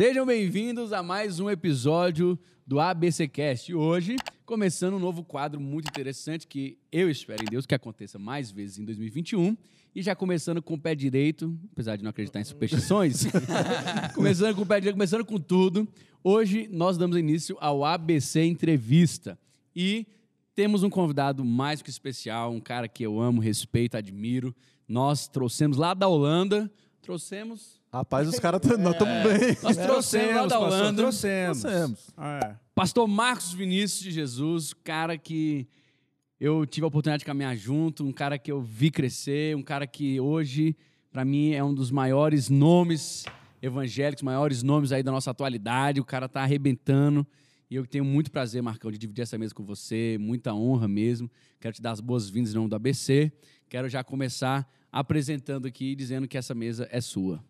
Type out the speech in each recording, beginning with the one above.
Sejam bem-vindos a mais um episódio do ABCcast. Hoje, começando um novo quadro muito interessante que eu espero em Deus que aconteça mais vezes em 2021. E já começando com o pé direito, apesar de não acreditar em superstições, começando com o pé direito, começando com tudo. Hoje nós damos início ao ABC Entrevista. E temos um convidado mais que especial, um cara que eu amo, respeito, admiro. Nós trouxemos lá da Holanda, trouxemos Rapaz, os caras nós estamos bem. nós trouxemos lá da pastor, Holanda. trouxemos. Trouxemos. É. Pastor Marcos Vinícius de Jesus, cara que eu tive a oportunidade de caminhar junto, um cara que eu vi crescer, um cara que hoje, para mim, é um dos maiores nomes evangélicos, maiores nomes aí da nossa atualidade. O cara tá arrebentando. E eu tenho muito prazer, Marcão, de dividir essa mesa com você, muita honra mesmo. Quero te dar as boas-vindas em nome do ABC. Quero já começar apresentando aqui, dizendo que essa mesa é sua.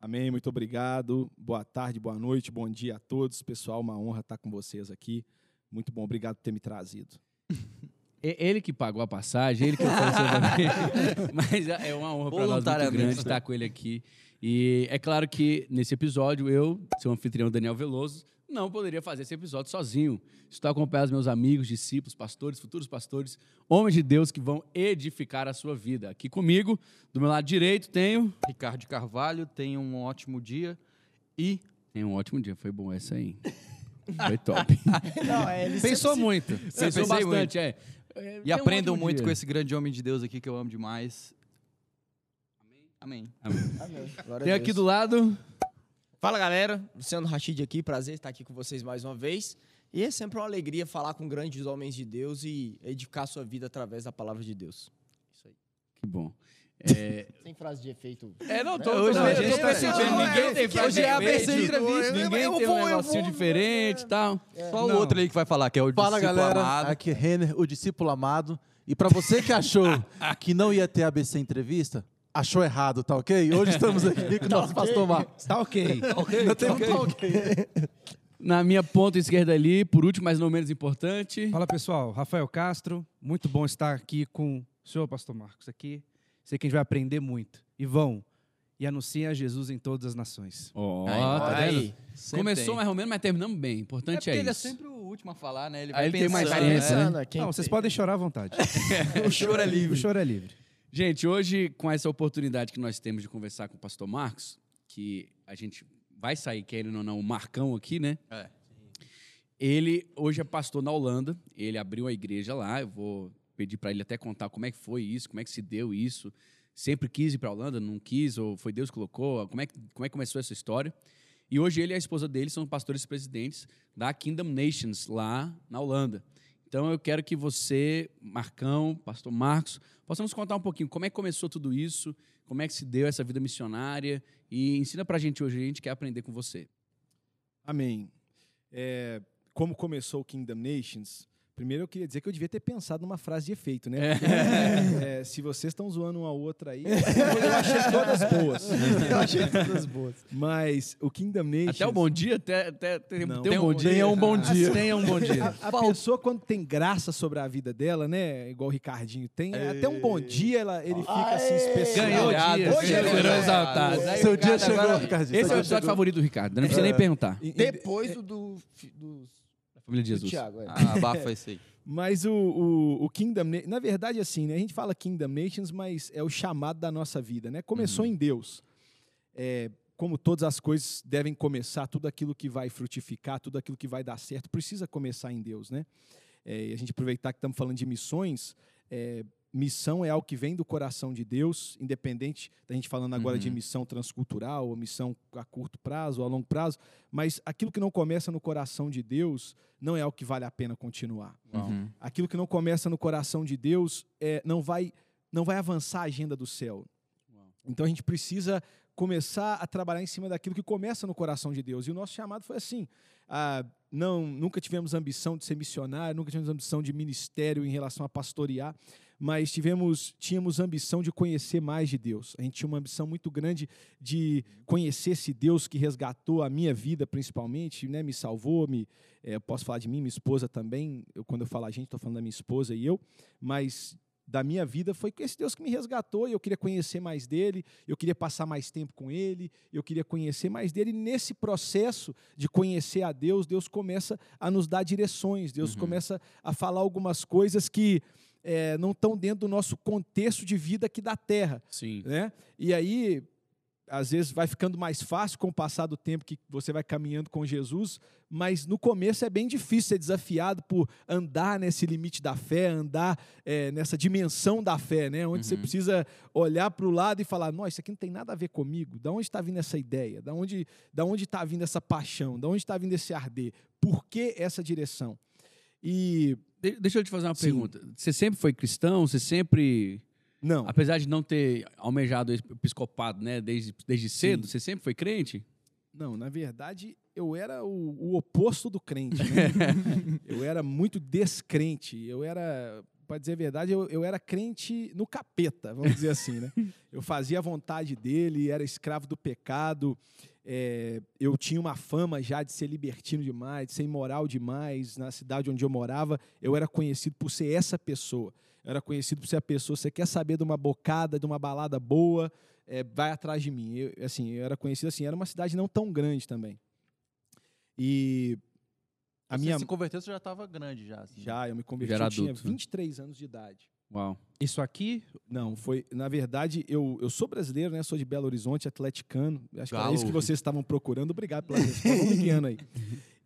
Amém, muito obrigado. Boa tarde, boa noite, bom dia a todos. Pessoal, uma honra estar com vocês aqui. Muito bom, obrigado por ter me trazido. E- Ele que pagou a passagem, ele que ofereceu também. Mas é uma honra para nós muito Voluntariamente. grande estar com ele aqui. E é claro que nesse episódio eu, seu anfitrião Daniel Veloso, não poderia fazer esse episódio sozinho. Estou acompanhado dos meus amigos, discípulos, pastores, futuros pastores, homens de Deus que vão edificar a sua vida. Aqui comigo, do meu lado direito, tenho. Ricardo Carvalho, tenha um ótimo dia e Tenho um ótimo dia, foi bom essa aí. Foi top. Não, é, ele pensou sempre muito. Pensou Pensei bastante, muito. é. É, E tenha um aprendam ótimo muito dia. com esse grande homem de Deus aqui que eu amo demais. Amém. Amém. Amém. Glória a Tem aqui do lado. Fala galera, Luciano Rachid aqui, prazer estar aqui com vocês mais uma vez. E é sempre uma alegria falar com grandes homens de Deus e edificar sua vida através da palavra de Deus. Isso aí. Que bom. É, Sem frase de efeito. É, não, tô, Hoje tô, a eu gente tô tá- percebendo. Não, Ninguém é, tem frase hoje é a de ABC entrevista. Ninguém Eu tem vou, um negocinho vou. diferente e tal. Só Não. o outro aí que vai falar, que é o Fala, discípulo galera. amado. Aqui é Renner, o discípulo amado. E para você que achou que não ia ter ABC entrevista, achou errado, tá ok? Hoje estamos aqui com o nosso pastor Marcos. Tá ok. Ainda tem um tá ok. Na minha ponta esquerda ali, por último, mas não menos importante. Fala pessoal, Rafael Castro, muito bom estar aqui com o senhor Pastor Marcos aqui. Sei que a gente vai aprender muito. E vão e anunciem a Jesus em todas as nações. Ó, Aí, tá Aí. vendo? Sempre Começou tem. mais ou menos, mas terminamos bem. É Importante porque é, ele é isso. sempre o último a falar, né? Ele Aí vai ele tem mais pensando, tempo, né? né? Pensando, Não, vocês tem- podem chorar à vontade. O choro é O livre. choro é livre. Gente, hoje, com essa oportunidade que nós temos de conversar com o pastor Marcos, que a gente vai sair, querendo ou não, o Marcão aqui, né? É. Ele hoje é pastor na Holanda, ele abriu a igreja lá, eu vou pedir para ele até contar como é que foi isso, como é que se deu isso. Sempre quis ir para a Holanda, não quis, ou foi Deus que colocou, como é que, como é que começou essa história. E hoje ele e a esposa dele são pastores presidentes da Kingdom Nations lá na Holanda. Então eu quero que você, Marcão, pastor Marcos, possamos contar um pouquinho como é que começou tudo isso, como é que se deu essa vida missionária e ensina pra gente hoje, a gente quer aprender com você. Amém. É, como começou o Kingdom Nations, primeiro eu queria dizer que eu devia ter pensado numa frase de efeito, né? Porque, é, se vocês estão zoando uma outra aí, eu achei todas boas. Eu achei todas boas. Mas o Kingdom Nations... Até o bom dia, até, até, Não. tem um bom dia. Tenha um bom dia. Tenha um bom dia. A, a pessoa, quando tem graça sobre a vida dela, né? Igual o Ricardinho tem, até um bom dia ela, ele fica assim especial. Ganhou o dia, Hoje ele. Aí, Seu Ricardo, dia chegou, agora- Ricardinho. Esse é o episódio chegou. favorito do Ricardo, não precisa nem perguntar. Depois do, do, do, Da família de Jesus. Thiago. É. Ah, abafa isso aí. Mas o, o, o Kingdom, Na- na verdade, assim, né? A gente fala Kingdom Nations, mas é o chamado da nossa vida, né? Começou em Deus. É, como todas as coisas devem começar, tudo aquilo que vai frutificar, tudo aquilo que vai dar certo, precisa começar em Deus, né? É, e a gente aproveitar que estamos falando de missões, é, missão é algo que vem do coração de Deus, independente da gente falando agora de Uhum. missão transcultural, ou missão a curto prazo ou a longo prazo, mas aquilo que não começa no coração de Deus não é algo que vale a pena continuar Uhum. aquilo que não começa no coração de Deus é, não vai não vai avançar a agenda do céu. Então a gente precisa começar a trabalhar em cima daquilo que começa no coração de Deus. E o nosso chamado foi assim: ah, não, nunca tivemos ambição de ser missionário, nunca tivemos ambição de ministério em relação a pastorear, mas tivemos, tínhamos ambição de conhecer mais de Deus. A gente tinha uma ambição muito grande de conhecer esse Deus que resgatou a minha vida, principalmente, né, me salvou, me, eu posso falar de mim, minha esposa também. Eu, quando eu falo a gente, estou falando da minha esposa e eu, mas da minha vida foi esse Deus que me resgatou e eu queria conhecer mais dele, eu queria passar mais tempo com ele, eu queria conhecer mais dele. E nesse processo de conhecer a Deus, Deus começa a nos dar direções, Deus Uhum. começa a falar algumas coisas que eh, não estão dentro do nosso contexto de vida aqui da terra Sim. né? E aí, às vezes, vai ficando mais fácil com o passar do tempo que você vai caminhando com Jesus, mas no começo é bem difícil ser desafiado por andar nesse limite da fé, andar eh, nessa dimensão da fé, né? Onde você Uhum. precisa olhar para o lado e falar: Nossa, isso aqui não tem nada a ver comigo. Da onde está vindo essa ideia? Da onde da onde está vindo essa paixão? Da onde está vindo esse arder? Por que essa direção? E De- deixa eu te fazer uma Sim. pergunta. Você sempre foi cristão? Você sempre, não, apesar de não ter almejado o episcopado, né, desde, desde cedo, Sim. você sempre foi crente? Não, na verdade, eu era o, o oposto do crente. Né? eu era muito descrente. Eu era, para dizer a verdade, eu, eu era crente no capeta, vamos dizer assim. Né? Eu fazia a vontade dele, era escravo do pecado. É, eu tinha uma fama já de ser libertino demais, de ser imoral demais. Na cidade onde eu morava, eu era conhecido por ser essa pessoa. Eu era conhecido por ser a pessoa. Você quer saber de uma bocada, de uma balada boa? é, vai atrás de mim. Eu, assim, eu era conhecido assim, era uma cidade não tão grande também. E a Você minha se converteu, você já estava grande já. assim. já eu me converti, eu tinha adulto, né? 23 anos de idade. Uau. Isso aqui, Não, foi, na verdade, eu, eu sou brasileiro, né? Sou de Belo Horizonte, atleticano. Acho que era Galo. isso que vocês estavam procurando. Obrigado pela resposta. Aí.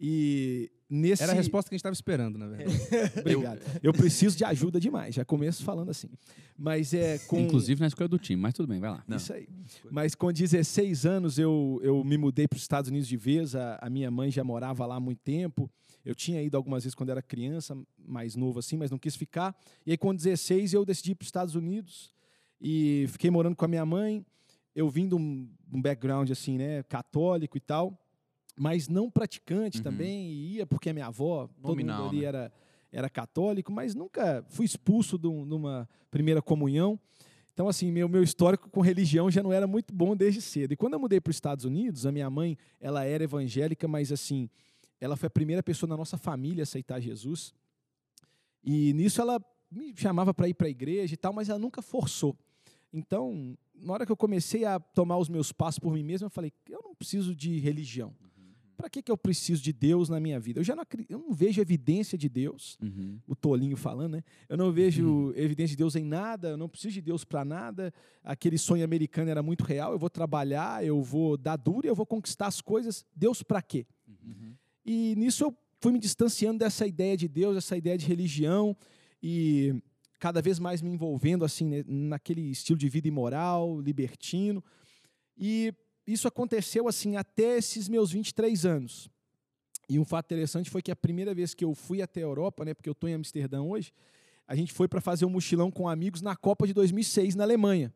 E nesse era a resposta que a gente estava esperando, na verdade. Obrigado. Eu preciso de ajuda demais. Já começo falando assim. Mas é com Inclusive na escolha do time, mas tudo bem, vai lá. Não. Isso aí. Mas com 16 anos eu, eu me mudei para os Estados Unidos de vez. A, a minha mãe já morava lá há muito tempo. Eu tinha ido algumas vezes quando era criança, mais novo assim, mas não quis ficar. E aí com 16 eu decidi ir para os Estados Unidos e fiquei morando com a minha mãe. Eu vim de um, de um background assim, né, católico e tal, mas não praticante Uhum. também. E ia porque a minha avó, todo Nominal, mundo ali né? era, era católico, mas nunca fui expulso de, um- de uma primeira comunhão. Então, assim, meu, meu histórico com religião já não era muito bom desde cedo. E quando eu mudei para os Estados Unidos, a minha mãe, ela era evangélica, mas, assim, ela foi a primeira pessoa na nossa família a aceitar Jesus. E nisso ela me chamava para ir para a igreja e tal, mas ela nunca forçou. Então, na hora que eu comecei a tomar os meus passos por mim mesmo, eu falei, eu não preciso de religião. Para que, que eu preciso de Deus na minha vida? Eu já não, eu não vejo evidência de Deus Uhum. o tolinho falando, né? Eu não vejo evidência de Deus em nada, eu não preciso de Deus para nada. Aquele sonho americano era muito real. Eu vou trabalhar, eu vou dar duro e eu vou conquistar as coisas. Deus para quê? E nisso eu fui me distanciando dessa ideia de Deus, essa ideia de religião e cada vez mais me envolvendo assim né, naquele estilo de vida imoral, libertino. E isso aconteceu assim até esses meus 23 anos. E um fato interessante foi que a primeira vez que eu fui até a Europa, né, porque eu estou em Amsterdã hoje, a gente foi para fazer um mochilão com amigos na Copa de 2006 na Alemanha.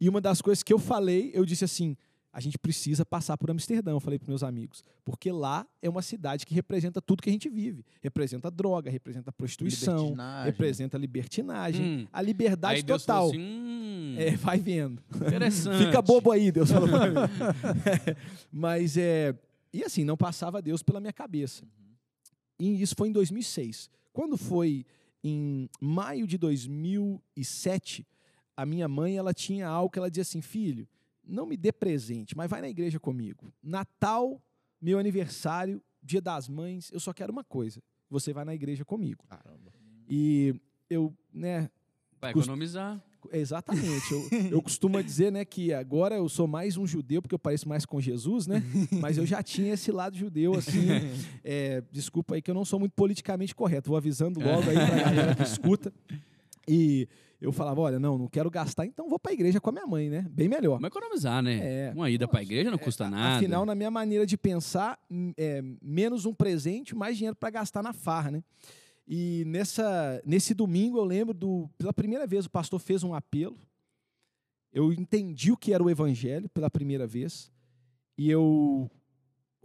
E uma das coisas que eu falei, eu disse assim: a gente precisa passar por Amsterdã, eu falei para meus amigos, porque lá é uma cidade que representa tudo que a gente vive. Representa droga, representa prostituição, Libertinagem. representa libertinagem, Hum. a liberdade Aí Deus total. falou assim, hum, É, vai vendo. interessante. Fica bobo aí, Deus falou pra mim. Mas é. E assim, não passava Deus pela minha cabeça. E isso foi em 2006. Quando foi em maio de 2007, a minha mãe ela tinha algo que ela dizia assim: filho, não me dê presente, mas vai na igreja comigo. Natal, meu aniversário, dia das mães, eu só quero uma coisa: você vai na igreja comigo. E eu, né, Vai economizar. Exatamente. Eu, eu costumo dizer, né, que agora eu sou mais um judeu porque eu pareço mais com Jesus, né? Mas eu já tinha esse lado judeu, assim. é, desculpa aí que eu não sou muito politicamente correto. Vou avisando logo aí pra galera que escuta. E eu falava, olha, não, não quero gastar, então vou pra igreja com a minha mãe, né? Bem melhor. Vamos economizar, né? É. Uma ida pra igreja não custa nada. Afinal, na minha maneira de pensar, é, menos um presente, mais dinheiro para gastar na farra, né? E nessa, nesse domingo eu lembro do pela primeira vez o pastor fez um apelo. Eu entendi o que era o evangelho pela primeira vez e eu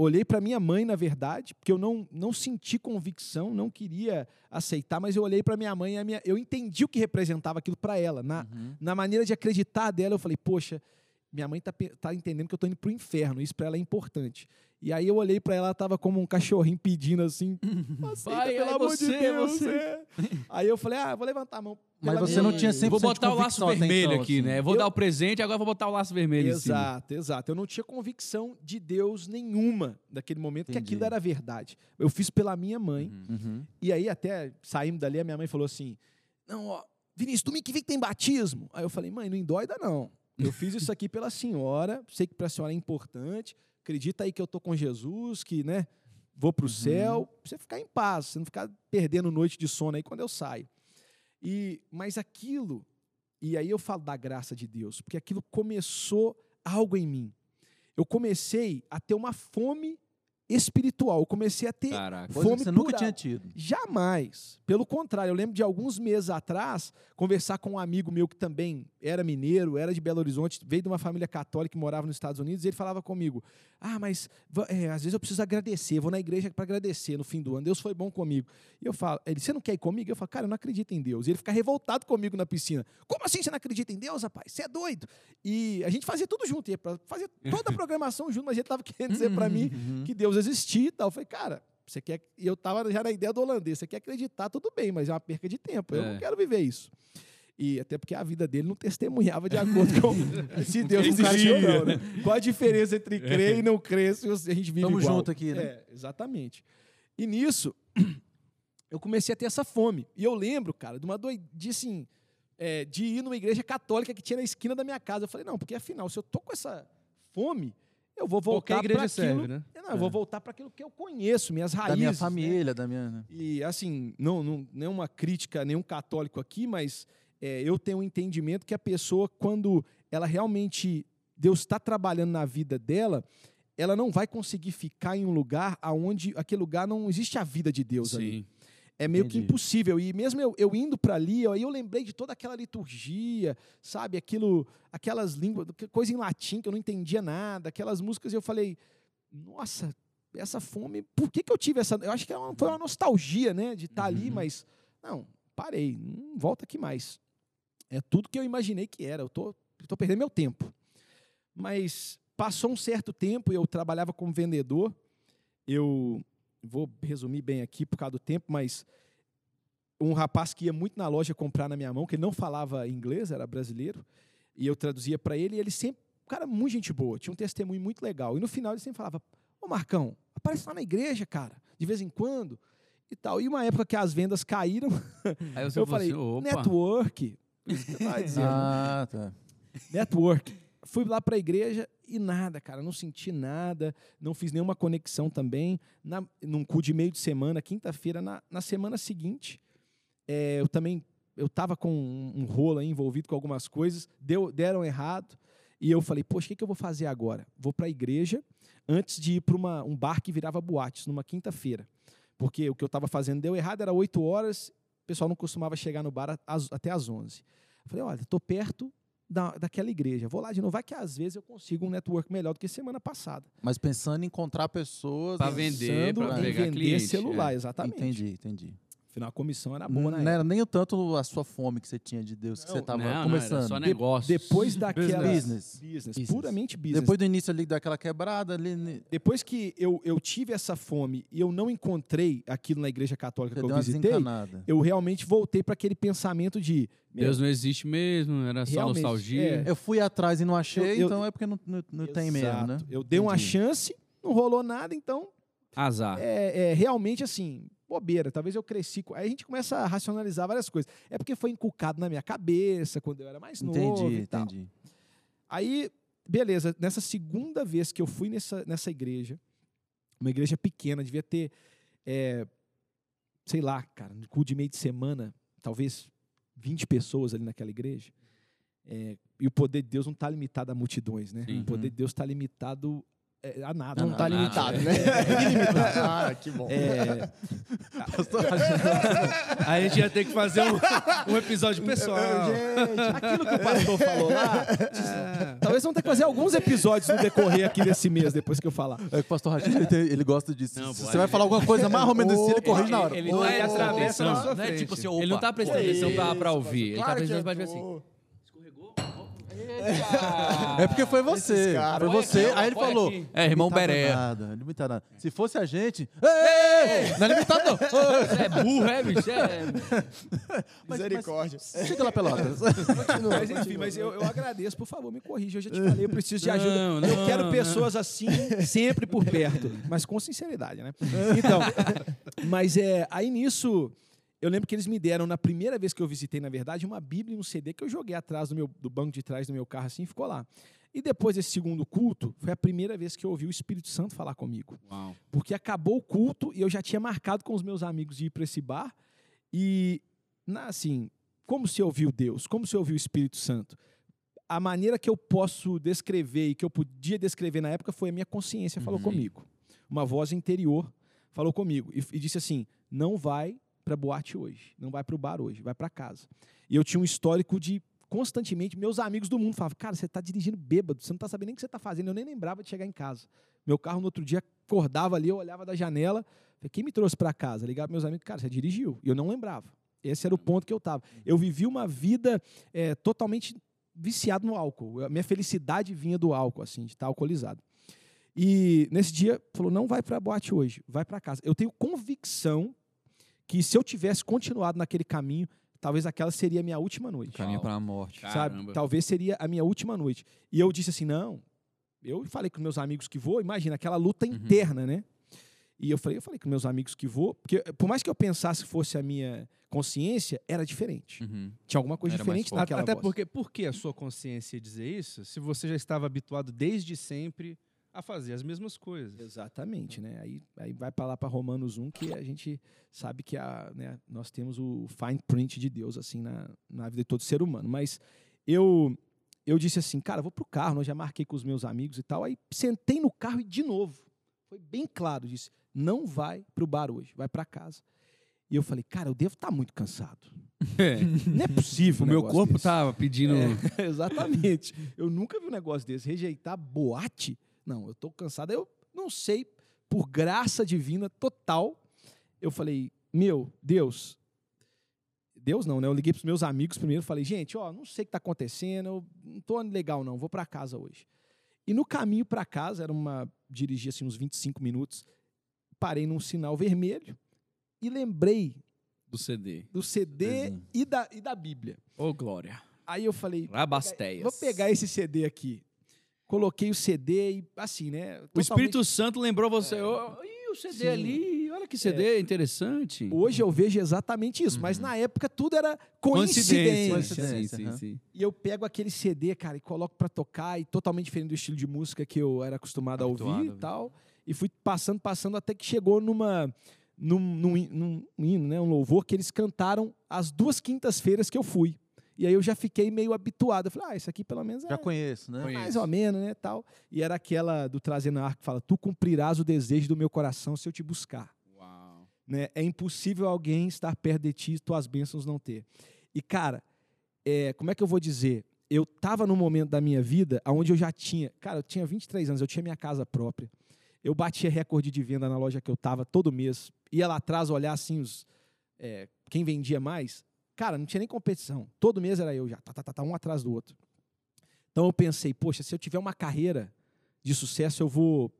olhei para minha mãe, na verdade, porque eu não, não senti convicção, não queria aceitar, mas eu olhei para minha mãe e minha, eu entendi o que representava aquilo para ela. Na, Uhum. na maneira de acreditar dela, eu falei, poxa, minha mãe tá, pe- tá entendendo que eu tô indo pro inferno, isso para ela é importante. E aí eu olhei pra ela, ela tava como um cachorrinho pedindo assim, aceita, Vai, pelo é amor você, de é Deus. você. é. Aí eu falei, ah, vou levantar a mão. Mas você me- não tinha 100% Vou botar o laço até vermelho então, aqui, assim. né? Vou Eu- dar o presente, agora vou botar o laço vermelho. Exato, exato. Eu não tinha convicção de Deus nenhuma naquele momento que Entendi. aquilo era verdade. Eu fiz pela minha mãe. Uhum. E aí, até saímos dali, a minha mãe falou assim: Não, ó, Vinícius, domingo que vem que tem batismo. Aí eu falei, mãe, não endoida, não. Eu fiz isso aqui pela senhora, sei que para a senhora é importante. Acredita aí que eu tô com Jesus, que, né, vou pro céu. Pra você ficar em paz, você não ficar perdendo noite de sono aí quando eu saio. E, mas aquilo, e aí eu falo da graça de Deus, porque aquilo começou algo em mim. Eu comecei a ter uma fome espiritual. Eu comecei a ter Caraca. Coisa que fome você nunca por tinha tido. Jamais. Pelo contrário, eu lembro de alguns meses atrás conversar com um amigo meu que também era mineiro, era de Belo Horizonte, veio de uma família católica que morava nos Estados Unidos, e ele falava comigo: Ah, mas é, às vezes eu preciso agradecer, vou na igreja para agradecer no fim do ano. Deus foi bom comigo. E eu falo, ele, você não quer ir comigo? Eu falo, cara, eu não acredito em Deus. E ele fica revoltado comigo na piscina. Como assim você não acredita em Deus, rapaz? Você é doido. E a gente fazia tudo junto, ia fazer toda a programação junto, mas ele estava querendo dizer para mim que Deus existia e tal. Eu falei, cara, você quer. E eu tava já na ideia do holandês, você quer acreditar, tudo bem, mas é uma perca de tempo. Eu É. não quero viver isso. E até porque a vida dele não testemunhava de acordo com se Deus não existia ou não, né? Qual a diferença entre crer e não crer se a gente vive Tamo igual? junto aqui, né? É, exatamente. E nisso, eu comecei a ter essa fome. E eu lembro, cara, de uma doidice, assim, é, de ir numa igreja católica que tinha na esquina da minha casa. Eu falei, não, porque afinal, se eu tô com essa fome, eu vou voltar igreja para aquilo... serve, né? Não, eu vou voltar para aquilo que eu conheço, minhas raízes. Da minha né? família, da minha. né? E assim, não, não nenhuma crítica nenhum católico aqui, mas é, eu tenho um entendimento que a pessoa, quando ela realmente Deus está trabalhando na vida dela, ela não vai conseguir ficar em um lugar aonde aquele lugar não existe a vida de Deus ali. É meio que Entendi. impossível. E mesmo eu, eu indo para ali, aí eu lembrei de toda aquela liturgia, sabe? Aquilo, aquelas línguas, coisa em latim que eu não entendia nada, aquelas músicas, e eu falei, nossa, essa fome, por que, que eu tive essa. Eu acho que é uma- foi uma nostalgia, né? De estar ali, Uhum. mas. Não, parei, não volta aqui mais. É tudo que eu imaginei que era. Eu tô, tô perdendo meu tempo. Mas passou um certo tempo, eu trabalhava como vendedor. Eu vou resumir bem aqui por causa do tempo, mas um rapaz que ia muito na loja comprar na minha mão, que ele não falava inglês, era brasileiro, e eu traduzia para ele, e ele sempre, um cara muito gente boa, tinha um testemunho muito legal. E no final ele sempre falava: Ô Marcão, aparece lá na igreja, cara, de vez em quando, e tal. E uma época que as vendas caíram, Aí você eu falei: assim, network. Isso que tava dizendo. Ah, tá. Network. Fui lá para a igreja e nada, cara, não senti nada, não fiz nenhuma conexão também. Na, num cu de meio de semana, quinta-feira, na, na semana seguinte, é, eu também eu estava com um, um rolo aí envolvido com algumas coisas, deu, deram errado, e eu falei, poxa, o que, que eu vou fazer agora? Vou para a igreja antes de ir para um bar que virava boates, numa quinta-feira. Porque o que eu estava fazendo deu errado, era 8 horas, o pessoal não costumava chegar no bar às- até às 11. Eu falei, olha, estou perto da, daquela igreja. Vou lá de novo. Vai que às vezes eu consigo um network melhor do que semana passada. Mas pensando em encontrar pessoas. Pra vender, Pensando pra em pegar vender cliente, celular, é. exatamente. Entendi, entendi. Afinal, a comissão era boa na não era nem o tanto a sua fome que você tinha de Deus, que Não, você estava Não, não, era começando. só De- negócio. depois daquela... Business. Business, Business. puramente business. Depois do início ali daquela quebrada ali. né, Depois que eu, eu tive essa fome e eu não encontrei aquilo na igreja católica Você que eu uma visitei, eu realmente voltei para aquele pensamento de... Deus não existe mesmo, era só Realmente, nostalgia. é. Eu fui atrás e não achei, Eu- eu- então é porque não, não, não tem mesmo, né? Eu dei uma Entendi. chance, não rolou nada, então Azar. é, é realmente assim, bobeira. Talvez eu cresci. Aí a gente começa a racionalizar várias coisas. É porque foi inculcado na minha cabeça quando eu era mais novo. Entendi, e tal. entendi. Aí, beleza, nessa segunda vez que eu fui nessa, nessa igreja, uma igreja pequena, devia ter, é, sei lá, cara, no cu de meio de semana, talvez 20 pessoas ali naquela igreja. É, e o poder de Deus não está limitado a multidões, né? Sim. O poder de Deus está limitado é, a nada. Não a tá nada. limitado, é. né? ah, que bom. É, Aí a gente ia ter que fazer um, um episódio pessoal. Gente, aquilo que o pastor falou lá, talvez vamos ter que fazer alguns episódios no decorrer aqui desse mês, depois que eu falar. É que o pastor Rachid, ele, ele gosta disso. Não, você vai falar alguma coisa mais ou menos assim, ele corrige na hora. Ele não ele é atenção. sua Não é tipo assim, ele não tá prestando atenção pra, pra ouvir. Ele tá prestando que pra tipo assim. É porque foi você. Foi você. Aí ele falou. aqui. É, irmão limitado Berea. Nada, limitado nada. Se fosse a gente. Ei, não é limitado, não. Você é burro, é, bicho? É... Mas- Misericórdia. mas- Chega lá, Pelotas. Continua, Mas enfim, mas eu, eu agradeço, por favor, me corrija. Eu já te falei, eu preciso de Não, ajuda. não, eu quero não. pessoas assim, sempre por perto, mas com sinceridade, né? Então, mas é, aí nisso, eu lembro que eles me deram, na primeira vez que eu visitei, na verdade, uma Bíblia e um CD que eu joguei atrás do, meu, do banco de trás do meu carro assim e ficou lá. E depois desse segundo culto, foi a primeira vez que eu ouvi o Espírito Santo falar comigo. Uau. Porque acabou o culto e eu já tinha marcado com os meus amigos de ir para esse bar. E, na- assim, como se ouviu Deus? Como se ouviu o Espírito Santo? A maneira que eu posso descrever e que eu podia descrever na época foi a minha consciência falou Uhum. comigo. Uma voz interior falou comigo e, e disse assim: não vai para boate hoje, não vai para o bar hoje, vai para casa. E eu tinha um histórico de constantemente meus amigos do mundo falavam: cara, você está dirigindo bêbado, você não está sabendo nem o que você está fazendo. Eu nem lembrava de chegar em casa. Meu carro no outro dia acordava ali, eu olhava da janela, quem me trouxe para casa? Ligava para meus amigos, cara, você dirigiu. E eu não lembrava. Esse era o ponto que eu estava. Eu vivi uma vida é, totalmente viciado no álcool. A minha felicidade vinha do álcool, assim, de estar alcoolizado. E nesse dia, falou, não vai para boate hoje, vai para casa. Eu tenho convicção que se eu tivesse continuado naquele caminho, talvez aquela seria a minha última noite Caminho para a morte. sabe? Caramba. Talvez seria a minha última noite. E eu disse assim, não. Eu falei com meus amigos que vou, imagina aquela luta interna, né? E eu falei, eu falei com meus amigos que vou, porque por mais que eu pensasse que fosse a minha consciência, era diferente. Uhum. Tinha alguma coisa Era diferente naquela Até voz. porque, por que a sua consciência ia dizer isso? Se você já estava habituado desde sempre a fazer as mesmas coisas. Exatamente, né? Aí, aí vai para lá para Romanos 1, que a gente sabe que a, né, nós temos o fine print de Deus assim na, na vida de todo ser humano. Mas eu eu disse assim, cara, vou pro carro, eu já marquei com os meus amigos e tal. Aí sentei no carro e de novo, foi bem claro, disse, não vai pro bar hoje, vai para casa. E eu falei, cara, eu devo estar muito cansado. Não é possível. O meu corpo desse. tava pedindo. É, exatamente. Eu nunca vi um negócio desse. Rejeitar boate? Não, eu tô cansado. Eu não sei, por graça divina total, eu falei, meu, Deus. Deus não, né? Eu liguei pros meus amigos primeiro, falei, gente, ó, não sei o que tá acontecendo, eu não tô legal não, vou para casa hoje. E no caminho para casa, era uma dirigi assim uns 25 minutos, parei num sinal vermelho e lembrei Do CD. do CD e da, e da Bíblia. Ô, Glória. Aí eu falei, Rabasteias. Vou pegar esse CD aqui. Coloquei o CD e assim, né? O Espírito Santo lembrou você. Ô, Ih, o CD Sim. ali, olha que CD interessante. Hoje eu vejo exatamente isso, mas na época tudo era coincidência. Coincidência, Sim, sim, sim. E eu pego aquele CD, cara, e coloco pra tocar, e totalmente diferente do estilo de música que eu era acostumado a Habituado a ouvir e ouvir. tal. E fui passando, passando, até que chegou numa. Num, num, num hino, né? Um louvor que eles cantaram as duas quintas-feiras que eu fui. E aí eu já fiquei meio habituado. Eu falei, ah, isso aqui pelo menos é, Já conheço, né? Conheço. mais ou menos, né, tal. E era aquela do Trazendo a Arca que fala, tu cumprirás o desejo do meu coração se eu te buscar. Uau. Né? É impossível alguém estar perto de ti e tuas bênçãos não ter. E, cara, é, como é que eu vou dizer? Eu estava num momento da minha vida onde eu já tinha... Cara, eu tinha 23 anos, eu tinha minha casa própria. Eu batia recorde de venda na loja que eu estava todo mês. Ia lá atrás olhar, assim, os, é, quem vendia mais. Cara, não tinha nem competição. Todo mês era eu já, tá, tá, tá, tá, um atrás do outro. Então eu pensei, poxa, se eu tiver uma carreira de sucesso, eu vou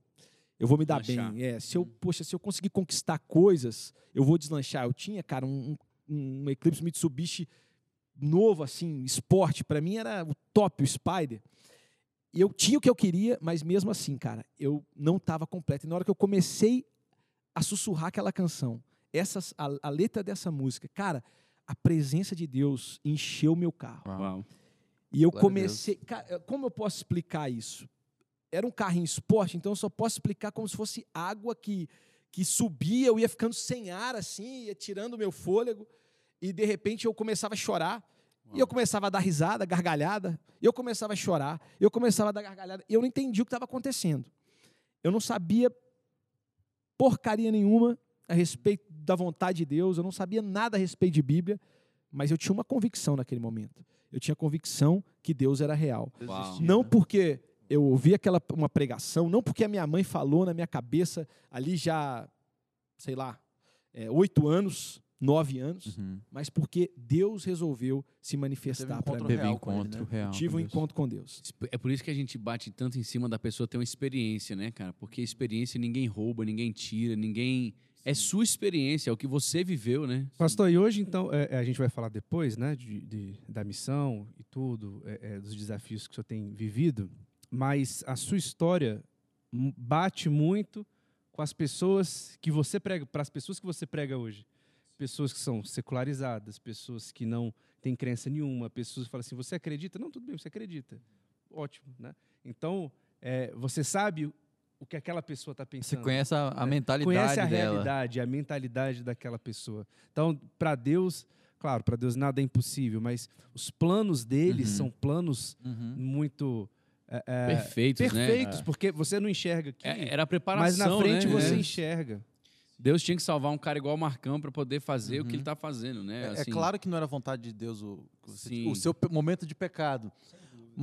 eu vou me dar Deslanchar. bem. É, se eu, poxa, se eu conseguir conquistar coisas, eu vou deslanchar. Eu tinha, cara, um, um, um Eclipse Mitsubishi novo, assim, esporte. Para mim era o top, o Spider. Eu tinha o que eu queria, mas mesmo assim, cara, eu não estava completo. E na hora que eu comecei a sussurrar aquela canção, essas, a, a letra dessa música, cara, a presença de Deus encheu meu carro. Uau. E eu Glória comecei. Cara, como eu posso explicar isso? Era um carrinho esporte, então eu só posso explicar como se fosse água que, que subia, eu ia ficando sem ar, assim, ia tirando o meu fôlego, e de repente eu começava a chorar. E eu começava a dar risada, gargalhada, e eu começava a chorar, eu começava a dar gargalhada, e eu não entendi o que estava acontecendo. Eu não sabia porcaria nenhuma a respeito da vontade de Deus, eu não sabia nada a respeito de Bíblia, mas eu tinha uma convicção naquele momento. Eu tinha convicção que Deus era real. Uau. Não porque eu ouvi aquela uma pregação, não porque a minha mãe falou na minha cabeça ali já, sei lá, é, oito anos, nove anos, Uhum. mas porque Deus resolveu se manifestar para mim. Teve encontro né? real. Eu tive um Deus. encontro com Deus. É por isso que a gente bate tanto em cima da pessoa ter uma experiência, né, cara? Porque experiência ninguém rouba, ninguém tira, ninguém. É sua experiência, é o que você viveu, né? Pastor, e hoje, então, é, é, a gente vai falar depois, né, de, de- da missão e tudo, é, é, dos desafios que o senhor tem vivido, mas a sua história bate muito com as pessoas que você prega, para as pessoas que você prega hoje. Pessoas que são secularizadas, pessoas que não têm crença nenhuma, pessoas que falam assim, você acredita? Não, tudo bem, você acredita. Ótimo, né? Então, é, você sabe o que aquela pessoa está Você pensando conhece a, a É, mentalidade conhece a dela. realidade, a mentalidade daquela pessoa. Então, para Deus, claro, para Deus nada é impossível, mas os planos dele Uhum. são planos Uhum. muito é, é, Perfeitos, né? perfeitos, porque você não enxerga aqui, É, Era a preparação. mas na frente né? você É. enxerga. Deus tinha que salvar um cara igual o Marcão para poder fazer o que Uhum. ele tá fazendo, né? É, é Assim, claro que não era vontade de Deus o, você- o seu momento de pecado.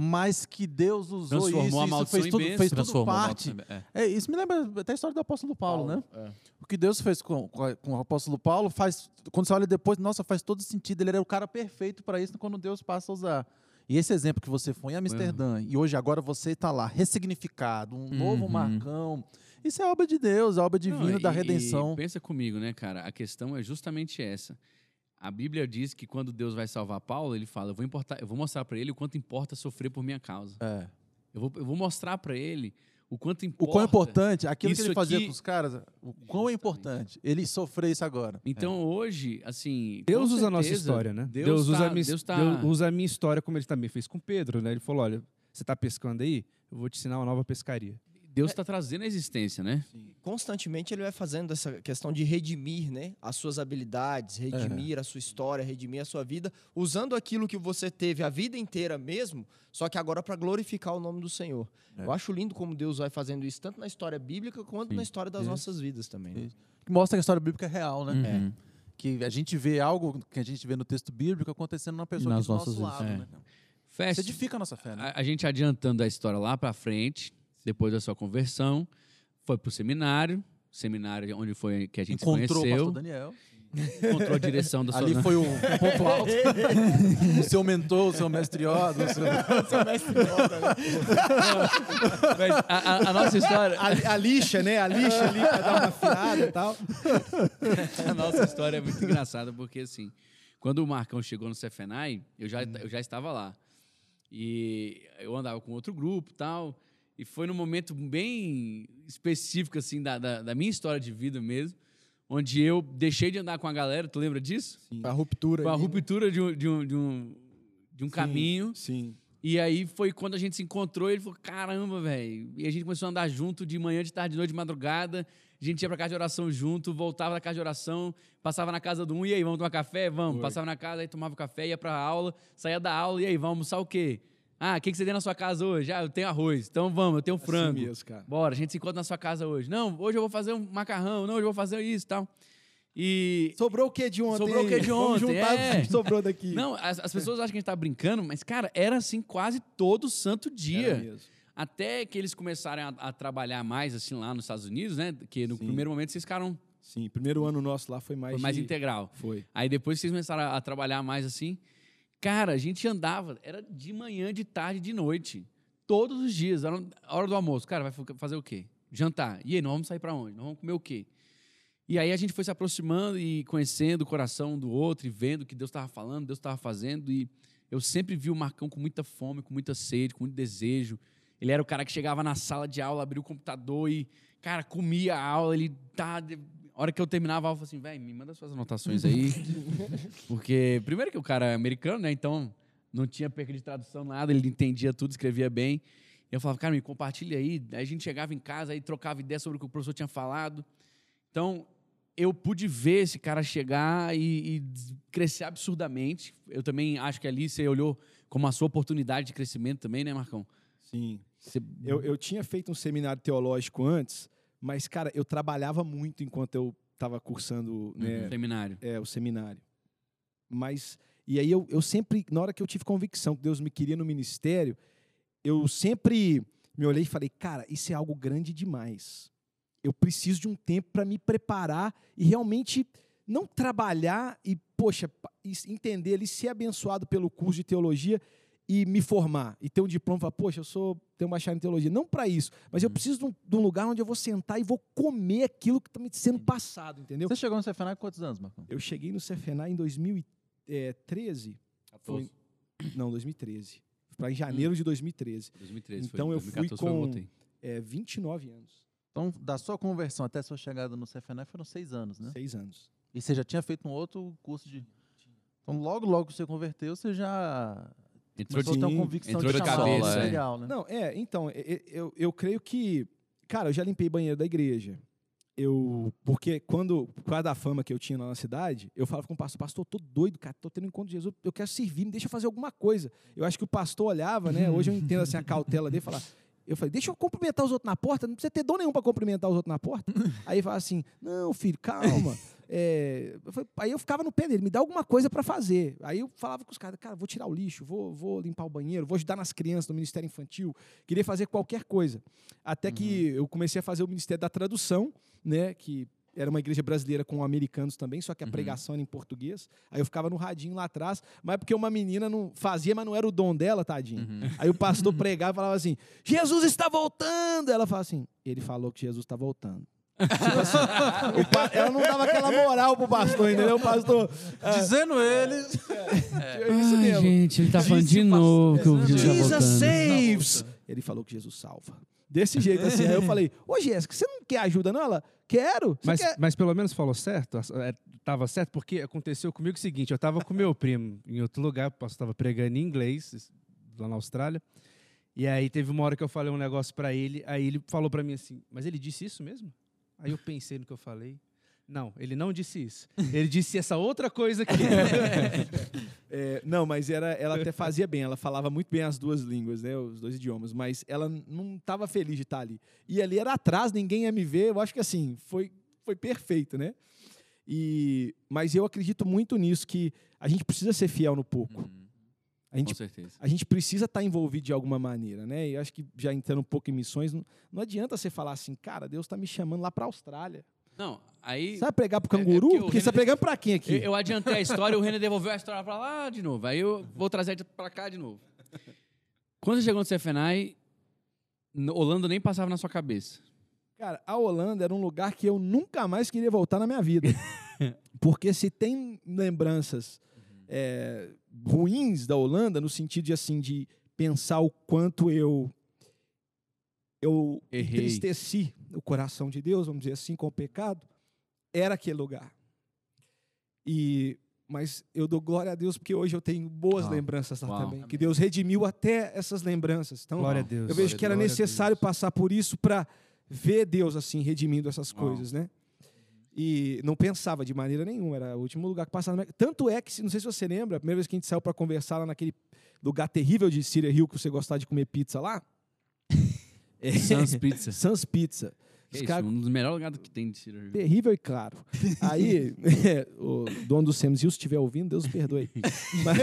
Mas que Deus usou Transformou isso, a isso fez tudo, bênção. fez tudo parte. é. É, isso me lembra até a história do apóstolo Paulo, né? É. O que Deus fez com, com, o apóstolo Paulo faz. Quando você olha depois, nossa, faz todo sentido. Ele era o cara perfeito para isso quando Deus passa a usar. E esse exemplo que você foi em Amsterdã, e hoje agora você está lá, ressignificado, um novo Uhum. Marcão. Isso é obra de Deus, é obra Não, divina da e- redenção. E pensa comigo, né, cara? A questão é justamente essa. A Bíblia diz que quando Deus vai salvar Paulo, ele fala: eu vou, importar, eu vou mostrar para ele o quanto importa sofrer por minha causa. É. Eu vou, eu vou mostrar para ele o quanto O importa. quão é importante, aquilo que ele fazia aqui- com os caras, o quão é importante ele sofrer isso agora. Então hoje, assim. Deus usa a nossa certeza, história, né? Deus, usa, tá- a minha, Deus tá- Deus usa a minha história como ele também fez com Pedro, né? Ele falou, olha, você está pescando aí? Eu vou te ensinar uma nova pescaria. Deus está trazendo a existência, né? Constantemente ele vai fazendo essa questão de redimir, né? As suas habilidades, redimir a sua história, redimir a sua vida, usando aquilo que você teve a vida inteira mesmo, só que agora para glorificar o nome do Senhor. É. Eu acho lindo como Deus vai fazendo isso, tanto na história bíblica quanto Sim. na história das Isso. nossas vidas também. né? Mostra que a história bíblica é real, né? Uhum. Que a gente vê algo que a gente vê no texto bíblico acontecendo na pessoa Nas aqui do nosso nossas lado. vidas. Né? cara? Isso Festa. edifica a nossa fé, né? A, a gente adiantando a história lá para frente, depois da sua conversão, foi pro seminário, seminário onde foi que a gente Encontrou se o pastor conheceu, Daniel. encontrou a direção da sua Ali foi o ponto alto. o seu mentor, o seu mestre ó, do seu... Mas a, a- a nossa história, A, a lixa, né? A lixa ali pra dar uma afiada e tal. a nossa história é muito engraçada porque assim, quando o Marcão chegou no Cefenai, eu já eu já estava lá. E eu andava com outro grupo, tal, e foi num momento bem específico assim da, da, da minha história de vida mesmo, onde eu deixei de andar com a galera, tu lembra disso? A ruptura. Foi a né? ruptura de um, de um, de um, de um Sim, caminho. Sim. E aí foi quando a gente se encontrou, ele falou, caramba, velho. E a gente começou a andar junto de manhã, de tarde, de noite, de madrugada. A gente ia pra casa de oração junto, voltava da casa de oração, passava na casa do um, e aí, vamos tomar café? Vamos. Foi. Passava na casa, aí tomava café, ia pra aula, saía da aula, e aí, vamos almoçar o quê? Ah, o que, que você tem na sua casa hoje? Ah, eu tenho arroz. Então vamos, eu tenho frango. Assim mesmo, cara. Bora, a gente se encontra na sua casa hoje. Não, hoje eu vou fazer um macarrão, não, hoje eu vou fazer isso e tal. E Sobrou o que de ontem? Sobrou o que de Vamos ontem, juntar é. o que sobrou daqui. Não, as, as pessoas acham que a gente tá brincando, mas, cara, era assim quase todo santo Era dia. mesmo. Até que eles começaram a, a trabalhar mais, assim, lá nos Estados Unidos, né? Que no Sim. primeiro momento vocês ficaram Sim, primeiro ano nosso lá foi mais. foi mais de- integral. Foi. Aí depois vocês começaram a, a trabalhar mais assim, cara, a gente andava, era de manhã, de tarde, de noite. Todos os dias, a hora do almoço. Cara, vai fa- fazer o quê? Jantar. E aí, nós vamos sair pra onde? Nós vamos comer o quê? E aí a gente foi se aproximando e conhecendo o coração do outro e vendo o que Deus estava falando, Deus estava fazendo. E eu sempre vi o Marcão com muita fome, com muita sede, com muito desejo. Ele era o cara que chegava na sala de aula, abria o computador e, cara, comia a aula. Ele tá. A hora que eu terminava eu falei assim, velho, me manda suas anotações aí. Porque, primeiro que o cara é americano, né? Então não tinha perca de tradução, nada, ele entendia tudo, escrevia bem. E eu falava, cara, me compartilha aí. Aí a gente chegava em casa e trocava ideia sobre o que o professor tinha falado. Então, eu pude ver esse cara chegar e, e crescer absurdamente. Eu também acho que ali você olhou como a sua oportunidade de crescimento também, né, Marcão? Sim. Você- Eu, eu tinha feito um seminário teológico antes, mas, cara, eu trabalhava muito enquanto eu estava cursando né, Seminário. é, o seminário. Mas, e aí eu, eu sempre, na hora que eu tive convicção que Deus me queria no ministério, eu sempre me olhei e falei, cara, isso é algo grande demais. Eu preciso de um tempo para me preparar e realmente não trabalhar e, poxa, e entender ali, ser abençoado pelo curso de teologia e me formar e ter um diploma, falar, poxa, eu sou tenho um bacharel em teologia. Não para isso, mas eu preciso de um, de um lugar onde eu vou sentar e vou comer aquilo que está me sendo passado, entendeu? Você chegou no CFNA com quantos anos, Marcão? Eu cheguei no CFNA em 2013. Foi, não, 2013. Para em janeiro de 2013. 2013 Então foi. eu fui 2014 foi, eu com-. É, 29 anos. Então, da sua conversão até a sua chegada no CFNA foram seis anos, né? Seis anos. E você já tinha feito um outro curso de. Então, logo, logo que você converteu, você já Entrou uma Sim, convicção entrou de de chamado cabeça, é. legal, né? Não, é, então, e- e- eu, eu creio que. Cara, eu já limpei banheiro da igreja. Eu. Porque quando. Por causa da fama que eu tinha lá na cidade, eu falava com o pastor, pastor, eu tô doido, cara, tô tendo um encontro de Jesus, eu quero servir, me deixa eu fazer alguma coisa. Eu acho que o pastor olhava, né? Hoje eu entendo assim a cautela dele falar. Eu falei, deixa eu cumprimentar os outros na porta, não precisa ter dom nenhum para cumprimentar os outros na porta. Aí ele fala assim: não, filho, calma. É, eu falei- aí eu ficava no pé dele, me dá alguma coisa para fazer. Aí eu falava com os caras, cara, vou tirar o lixo, vou, vou limpar o banheiro, vou ajudar nas crianças no Ministério Infantil, queria fazer qualquer coisa. Até que eu comecei a fazer o Ministério da Tradução, né, que era uma igreja brasileira com americanos também, só que a Uhum. pregação era em português. Aí eu ficava no radinho lá atrás, mas porque uma menina não fazia, mas não era o dom dela, tadinho. Uhum. Aí o pastor pregava e falava assim: Jesus está voltando! Ela falava assim: ele falou que Jesus está voltando. Tipo assim, o pa- ela não dava aquela moral pro pastor, entendeu? O pastor. ah, Dizendo ele. é isso mesmo. gente, ele tá falando de novo que o Jesus tá Jesus saves! Ele falou que Jesus salva. Desse jeito assim. Aí eu falei: Ô Jéssica, você não quer ajuda, não? Ela, quero. Mas, quer? mas pelo menos falou certo? É, Tava certo? Porque aconteceu comigo o seguinte: eu tava com meu primo em outro lugar, o pastor estava pregando em inglês, lá na Austrália. E aí teve uma hora que eu falei um negócio pra ele, aí ele falou pra mim assim: Mas ele disse isso mesmo? Aí eu pensei no que eu falei. Não, ele não disse isso. Ele disse essa outra coisa aqui. É, não, mas era, ela até fazia bem, ela falava muito bem as duas línguas, né, os dois idiomas, mas ela não estava feliz de estar ali. E ali era atrás, ninguém ia me ver, eu acho que assim, foi, foi perfeito, né? E, mas eu acredito muito nisso, que a gente precisa ser fiel no pouco. Uhum. A gente Com certeza. a gente precisa estar envolvido de alguma maneira, né? E eu acho que já entrando um pouco em missões, não, não adianta você falar assim, cara, Deus está me chamando lá para a Austrália. Não, aí. Você vai pregar pro É- é canguru? porque você está Renan- pregando para quem aqui? Eu, eu adiantei a história, o Renan devolveu a história pra lá de novo. Aí eu vou trazer pra cá de novo. Quando você chegou no CFNAI, Holanda nem passava na sua cabeça. Cara, a Holanda era um lugar que eu nunca mais queria voltar na minha vida. Porque se tem lembranças é, ruins da Holanda, no sentido de assim, de pensar o quanto eu eu Errei. entristeci o coração de Deus, vamos dizer assim, com o pecado, era aquele lugar. E mas eu dou glória a Deus porque hoje eu tenho boas Uau. lembranças lá Uau. também, que Deus redimiu até essas lembranças. Então, Glória a Deus. eu vejo que era necessário passar por isso para ver Deus assim redimindo essas Uau. coisas, né? E não pensava de maneira nenhuma, era o último lugar que passava. Tanto é que, não sei se você lembra, a primeira vez que a gente saiu para conversar lá naquele lugar terrível de Cedar Hill que você gostava de comer pizza lá, Sans Pizza. Sans Pizza. Os isso, um dos melhores lugares que tem de Cedar Terrível e claro. Aí, o dono do Sam's Hill, se estiver ouvindo, Deus o perdoe. mas,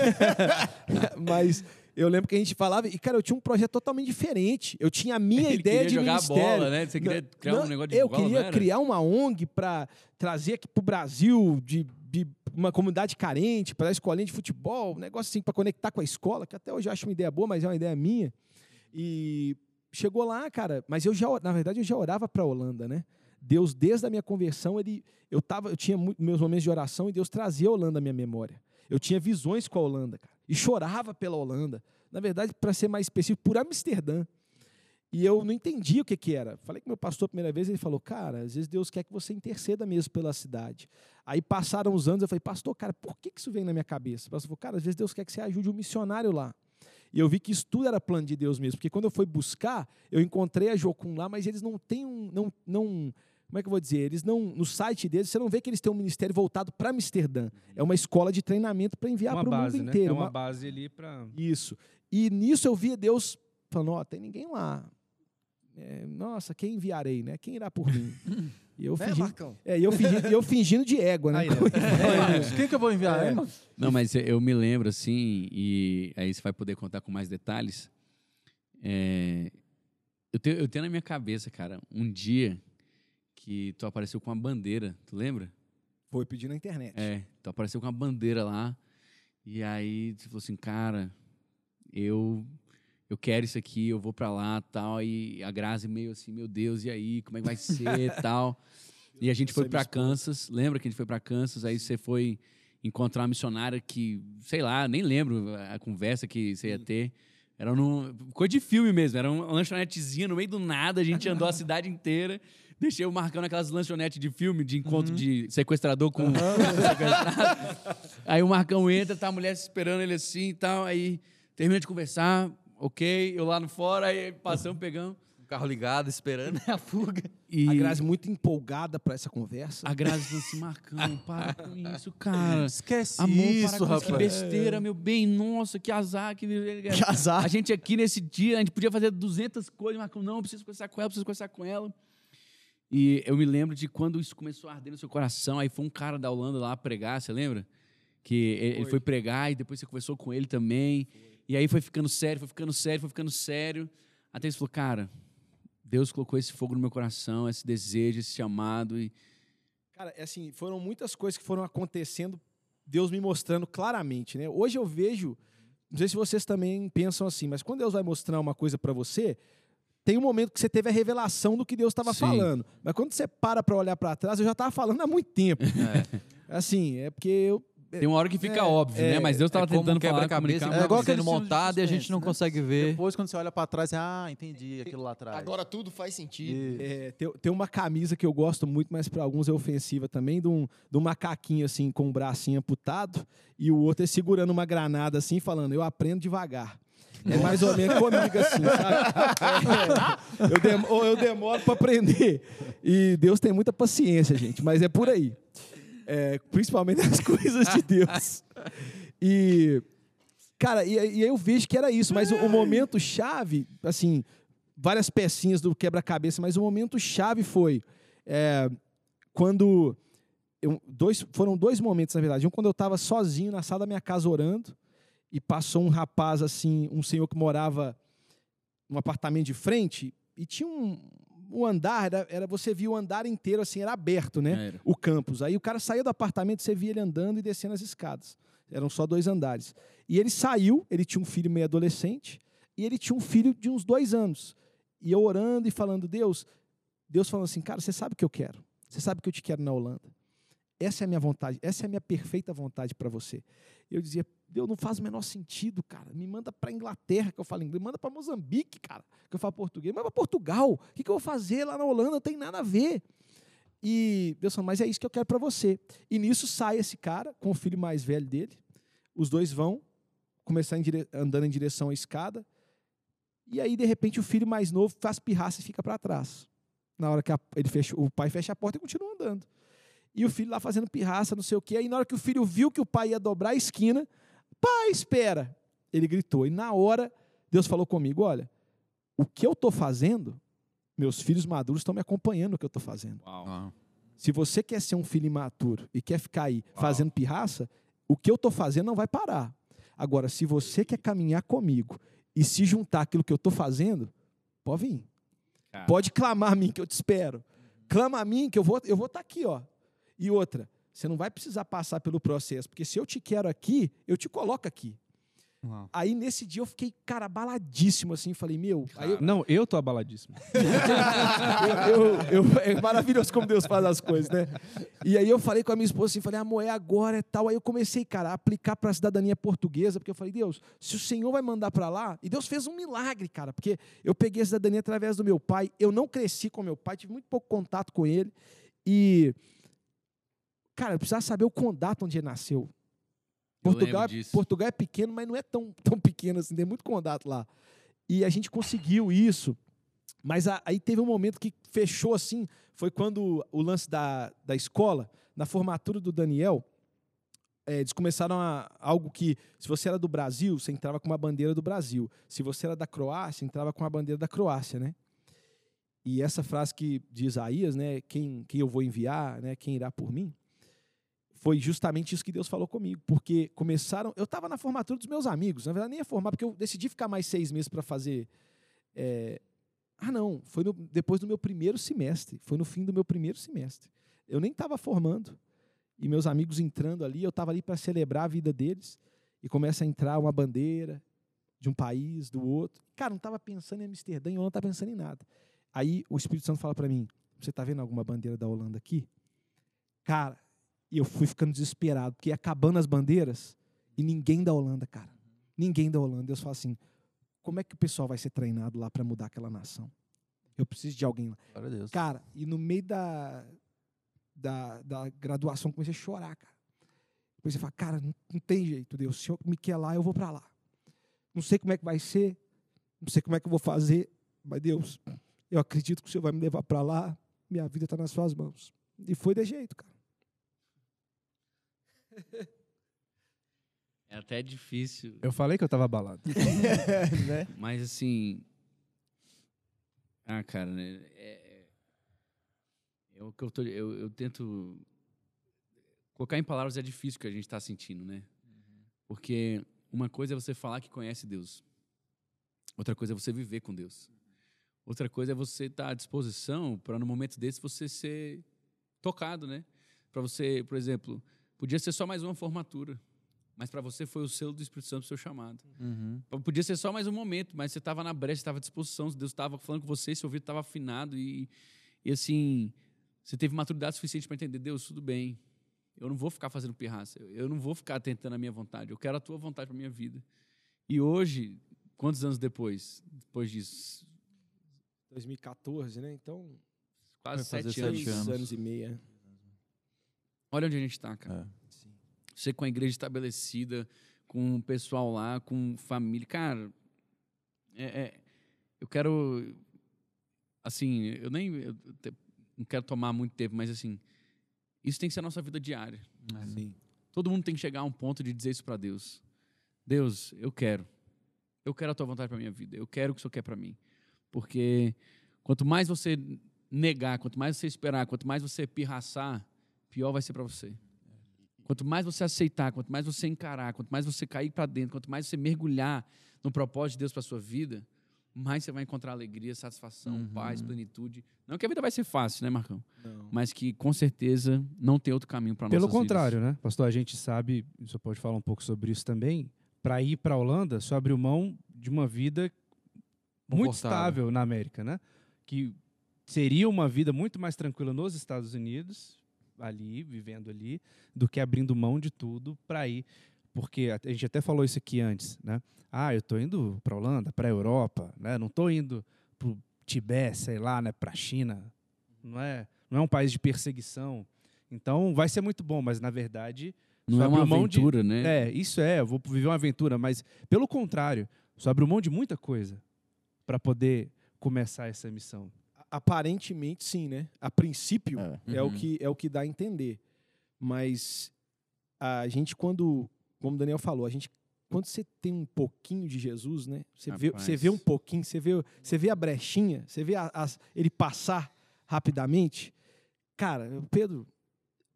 mas eu lembro que a gente falava, e cara, eu tinha um projeto totalmente diferente. Eu tinha a minha Ele ideia queria de jogar ministério. bola, né? Você queria Não, criar não, um negócio de Eu bola, queria criar uma ONG para trazer aqui pro Brasil de, de uma comunidade carente, para a escolinha de futebol, um negócio assim para conectar com a escola, que até hoje eu acho uma ideia boa, mas é uma ideia minha. E chegou lá, cara, mas eu já, na verdade, eu já orava para a Holanda, né? Deus, desde a minha conversão, ele, eu tava, eu tinha meus momentos de oração e Deus trazia a Holanda à minha memória. Eu tinha visões com a Holanda, cara, e chorava pela Holanda. Na verdade, para ser mais específico, por Amsterdã. E eu não entendia o que, que era. Falei com meu pastor a primeira vez, ele falou: Cara, às vezes Deus quer que você interceda mesmo pela cidade. Aí passaram os anos, eu falei: Pastor, cara, por que que isso vem na minha cabeça? O pastor falou: Cara, às vezes Deus quer que você ajude um missionário lá. E eu vi que isso tudo era plano de Deus mesmo, porque quando eu fui buscar, eu encontrei a Jocum lá, mas eles não têm um. Não, não, como é que eu vou dizer? Eles não. No site deles, você não vê que eles têm um ministério voltado para Amsterdã. É uma escola de treinamento para enviar para o mundo né? inteiro. É uma uma- base ali pra. isso. E nisso eu via Deus falando: Ó, tem ninguém lá. É, nossa, quem enviarei, né? Quem irá por mim? E eu Né, fingindo, Marcão? é, e eu fingindo, eu fingindo de égua, né? Aí, né? Quem que eu vou enviar? É. Não, mas eu me lembro assim, e aí você vai poder contar com mais detalhes. É, eu, tenho, eu tenho na minha cabeça, cara, um dia que tu apareceu com uma bandeira, tu lembra? Foi pedir na internet. É, então apareceu com uma bandeira lá. E aí você falou assim, cara, eu eu quero isso aqui, eu vou pra lá tal. E a Grazi meio assim, meu Deus, e aí, como é que vai ser tal. E a gente foi é esposa. Kansas, lembra que a gente foi pra Kansas? Aí você foi encontrar uma missionária que, sei lá, nem lembro a conversa que você ia ter. Era num, coisa de filme mesmo, era uma lanchonetezinha no meio do nada, a gente andou a cidade inteira. Deixei o Marcão naquelas lanchonetes de filme, de encontro Uhum. de sequestrador com sequestrado. Aí o Marcão entra, tá a mulher esperando ele assim e tal. Aí termina de conversar, ok, eu lá no fora, aí passamos, pegamos. O carro ligado, esperando a fuga. E A Grazi muito empolgada para essa conversa. a Grazi falou assim: Marcão, para com isso, cara. Esquece Amor, isso, para com rapaz. isso, que besteira, meu bem. Nossa, que azar. Que, Que azar. A gente aqui nesse dia, a gente podia fazer 200 coisas, Marcão, não, eu preciso conversar com ela, preciso conversar com ela. E eu me lembro de quando isso começou a arder no seu coração. Aí foi um cara da Holanda lá pregar, você lembra? Que ele ele foi pregar e depois você conversou com ele também. E aí foi ficando sério, foi ficando sério, foi ficando sério. Até você falou, cara, Deus colocou esse fogo no meu coração, esse desejo, esse chamado. E Cara, é assim, foram muitas coisas que foram acontecendo, Deus me mostrando claramente, né? Hoje eu vejo, não sei se vocês também pensam assim, mas quando Deus vai mostrar uma coisa para você, tem um momento que você teve a revelação do que Deus estava falando. Mas quando você para para olhar para trás, eu já estava falando há muito tempo. Assim, é porque eu tem uma hora que fica É, óbvio, é, né? Mas Deus estava é tentando um falar, comunicar. que É igual sendo montado e a gente não né? consegue ver. Depois, quando você olha pra trás, você, ah, entendi aquilo lá atrás. Agora tudo faz sentido. É, tem, tem uma camisa que eu gosto muito, mas para alguns é ofensiva também, de um, de um macaquinho assim, com o bracinho amputado, e o outro é segurando uma granada assim, falando, eu aprendo devagar. É mais ou menos comigo assim, sabe? É, eu, dem- eu demoro para aprender. E Deus tem muita paciência, gente, mas é por aí. É, principalmente as coisas de Deus. E, cara, e, e eu vejo que era isso, mas o, o momento chave, assim, várias pecinhas do quebra-cabeça, mas o momento chave foi é, quando eu- dois, foram dois momentos, na verdade. Um quando eu estava sozinho na sala da minha casa orando e passou um rapaz assim, um senhor que morava num apartamento de frente e tinha um, um andar, era, era- você via o andar inteiro assim, era aberto, né? Era. o campus. Aí o cara saía do apartamento, você via ele andando e descendo as escadas. Eram só dois andares. E ele saiu, ele tinha um filho meio adolescente, e ele tinha um filho de uns dois anos. E eu orando e falando, Deus, Deus falando assim, cara, você sabe o que eu quero. Você sabe que eu te quero na Holanda. Essa é a minha vontade, essa é a minha perfeita vontade para você. Eu dizia, Deus, não faz o menor sentido, cara. Me manda para Inglaterra, que eu falo inglês. Manda para Moçambique, cara, que eu falo português. Manda para Portugal. O que, que eu vou fazer lá na Holanda? Não tem nada a ver. E Deus falou, mas é isso que eu quero para você. E nisso sai esse cara com o filho mais velho dele. Os dois vão começar em dire- andando em direção à escada. E aí, de repente, o filho mais novo faz pirraça e fica para trás. Na hora que a- ele fecha, o pai fecha a porta e continua andando. E o filho lá fazendo pirraça, não sei o quê. Aí, na hora que o filho viu que o pai ia dobrar a esquina, espera! Ele gritou. E na hora, Deus falou comigo: olha, o que eu estou fazendo, meus filhos maduros estão me acompanhando no que eu estou fazendo. Uau. Se você quer ser um filho imaturo e quer ficar aí fazendo pirraça, o que eu estou fazendo não vai parar. Agora, se você quer caminhar comigo e se juntar àquilo que eu estou fazendo, pode vir. Cara. Pode clamar a mim que eu te espero. Clama a mim que eu vou eu vou estar aqui, ó. E outra, você não vai precisar passar pelo processo, porque se eu te quero aqui, eu te coloco aqui. Uau. Aí nesse dia eu fiquei, cara, baladíssimo assim, falei, meu, eu, Não, eu tô abaladíssimo. eu- eu- é maravilhoso como Deus faz as coisas, né? E aí eu falei com a minha esposa assim, falei, amor, é agora, é tal. Aí eu comecei, cara, a aplicar para a cidadania portuguesa, porque eu falei, Deus, se o Senhor vai mandar para lá, e Deus fez um milagre, cara, porque eu peguei a cidadania através do meu pai, eu não cresci com meu pai, tive muito pouco contato com ele, e, cara, eu precisava saber o condado onde ele nasceu. Eu Portugal, é-. Portugal é pequeno, mas não é tão, tão pequeno assim, tem muito contato lá. E a gente conseguiu isso, mas a- aí teve um momento que fechou assim, foi quando o lance da, da escola, na formatura do Daniel, eh, eles começaram a, algo que, se você era do Brasil, você entrava com uma bandeira do Brasil. Se você era da Croácia, entrava com a bandeira da Croácia, né? E essa frase que de Isaías, né, quem, quem eu vou enviar, né, quem irá por mim, foi justamente isso que Deus falou comigo, porque começaram, eu estava na formatura dos meus amigos, na verdade nem ia formar, porque eu decidi ficar mais seis meses para fazer eh, ah, não, foi no- depois do meu primeiro semestre, foi no fim do meu primeiro semestre. Eu nem estava formando. e meus amigos entrando ali, eu estava ali para celebrar a vida deles, e começa a entrar uma bandeira de um país, do outro. Cara, não estava pensando em Amsterdã, eu não estava pensando em nada. Aí o Espírito Santo fala para mim: Você está vendo alguma bandeira da Holanda aqui? Cara, e eu fui ficando desesperado, porque ia acabando as bandeiras e ninguém da Holanda, cara. Ninguém da Holanda. Deus fala assim: Como é que o pessoal vai ser treinado lá para mudar aquela nação? Eu preciso de alguém lá. Cara, e no meio da, da, da graduação comecei a chorar, cara. Comecei a falar, cara, não, não tem jeito, Deus. Se o Senhor me quer lá, eu vou para lá. Não sei como é que vai ser, não sei como é que eu vou fazer, mas Deus, eu acredito que o Senhor vai me levar para lá, minha vida está nas suas mãos. E foi de jeito, cara. É até difícil, Eu falei que eu tava abalado. né? mas assim. Ah, cara, né? É, é- é o que eu, tô, eu, eu tento. Colocar em palavras é difícil o que a gente está sentindo, né? Porque uma coisa é você falar que conhece Deus, outra coisa é você viver com Deus. Outra coisa é você estar à disposição para, no momento desse, você ser tocado, né? Para você, por exemplo, podia ser só mais uma formatura, mas para você foi o selo do Espírito Santo, o seu chamado. Uhum. Podia ser só mais um momento, mas você estava na brecha, estava à disposição, Deus estava falando com você, seu ouvido estava afinado e, e assim, você teve maturidade suficiente para entender, Deus, tudo bem. Eu não vou ficar fazendo pirraça, eu, não vou ficar tentando a minha vontade, eu quero a tua vontade para minha vida. E hoje, quantos anos depois, depois disso, 2014, né? Então, quase sete sete anos. anos e meia. Olha onde a gente está, cara. É. Você com a igreja estabelecida, com o pessoal lá, com família. Cara, é- é- eu quero. Assim, eu nem. eu te- não quero tomar muito tempo, mas assim. Isso tem que ser a nossa vida diária. Sim. Todo mundo tem que chegar a um ponto de dizer isso para Deus. Deus, eu quero. Eu quero a tua vontade para minha vida. Eu quero o que o Senhor quer para mim. Porque quanto mais você negar, quanto mais você esperar, quanto mais você pirraçar, pior vai ser para você. Quanto mais você aceitar, quanto mais você encarar, quanto mais você cair para dentro, quanto mais você mergulhar no propósito de Deus para sua vida, mais você vai encontrar alegria, satisfação, Uhum. paz, plenitude. Não que a vida vai ser fácil, né, Marcão? Não. Mas que com certeza não tem outro caminho para Pelo contrário, né? Pastor, a gente sabe, você pode falar um pouco sobre isso também. Para ir para a Holanda, só abriu mão de uma vida muito estável na América, né? Que seria uma vida muito mais tranquila nos Estados Unidos, ali, vivendo ali, do que abrindo mão de tudo para ir. Porque a gente até falou isso aqui antes, né? Ah, eu tô indo para a Holanda, para a Europa, né? Não tô indo para o Tibete, sei lá, né? Para a China. Não é, não é um país de perseguição. Então vai ser muito bom, mas na verdade Não é uma mão de- aventura, né? é, isso é, eu vou viver uma aventura, mas pelo contrário, só abriu mão de muita coisa para poder começar essa missão. Aparentemente, sim, né? A princípio, É. é, o Uhum. que, é o que dá a entender. Mas a gente, quando, como o Daniel falou, a gente, quando você tem um pouquinho de Jesus, né? Você, vê, Rapaz. você vê um pouquinho, você vê, você vê a brechinha, você vê a- as- ele passar rapidamente. Cara, Pedro,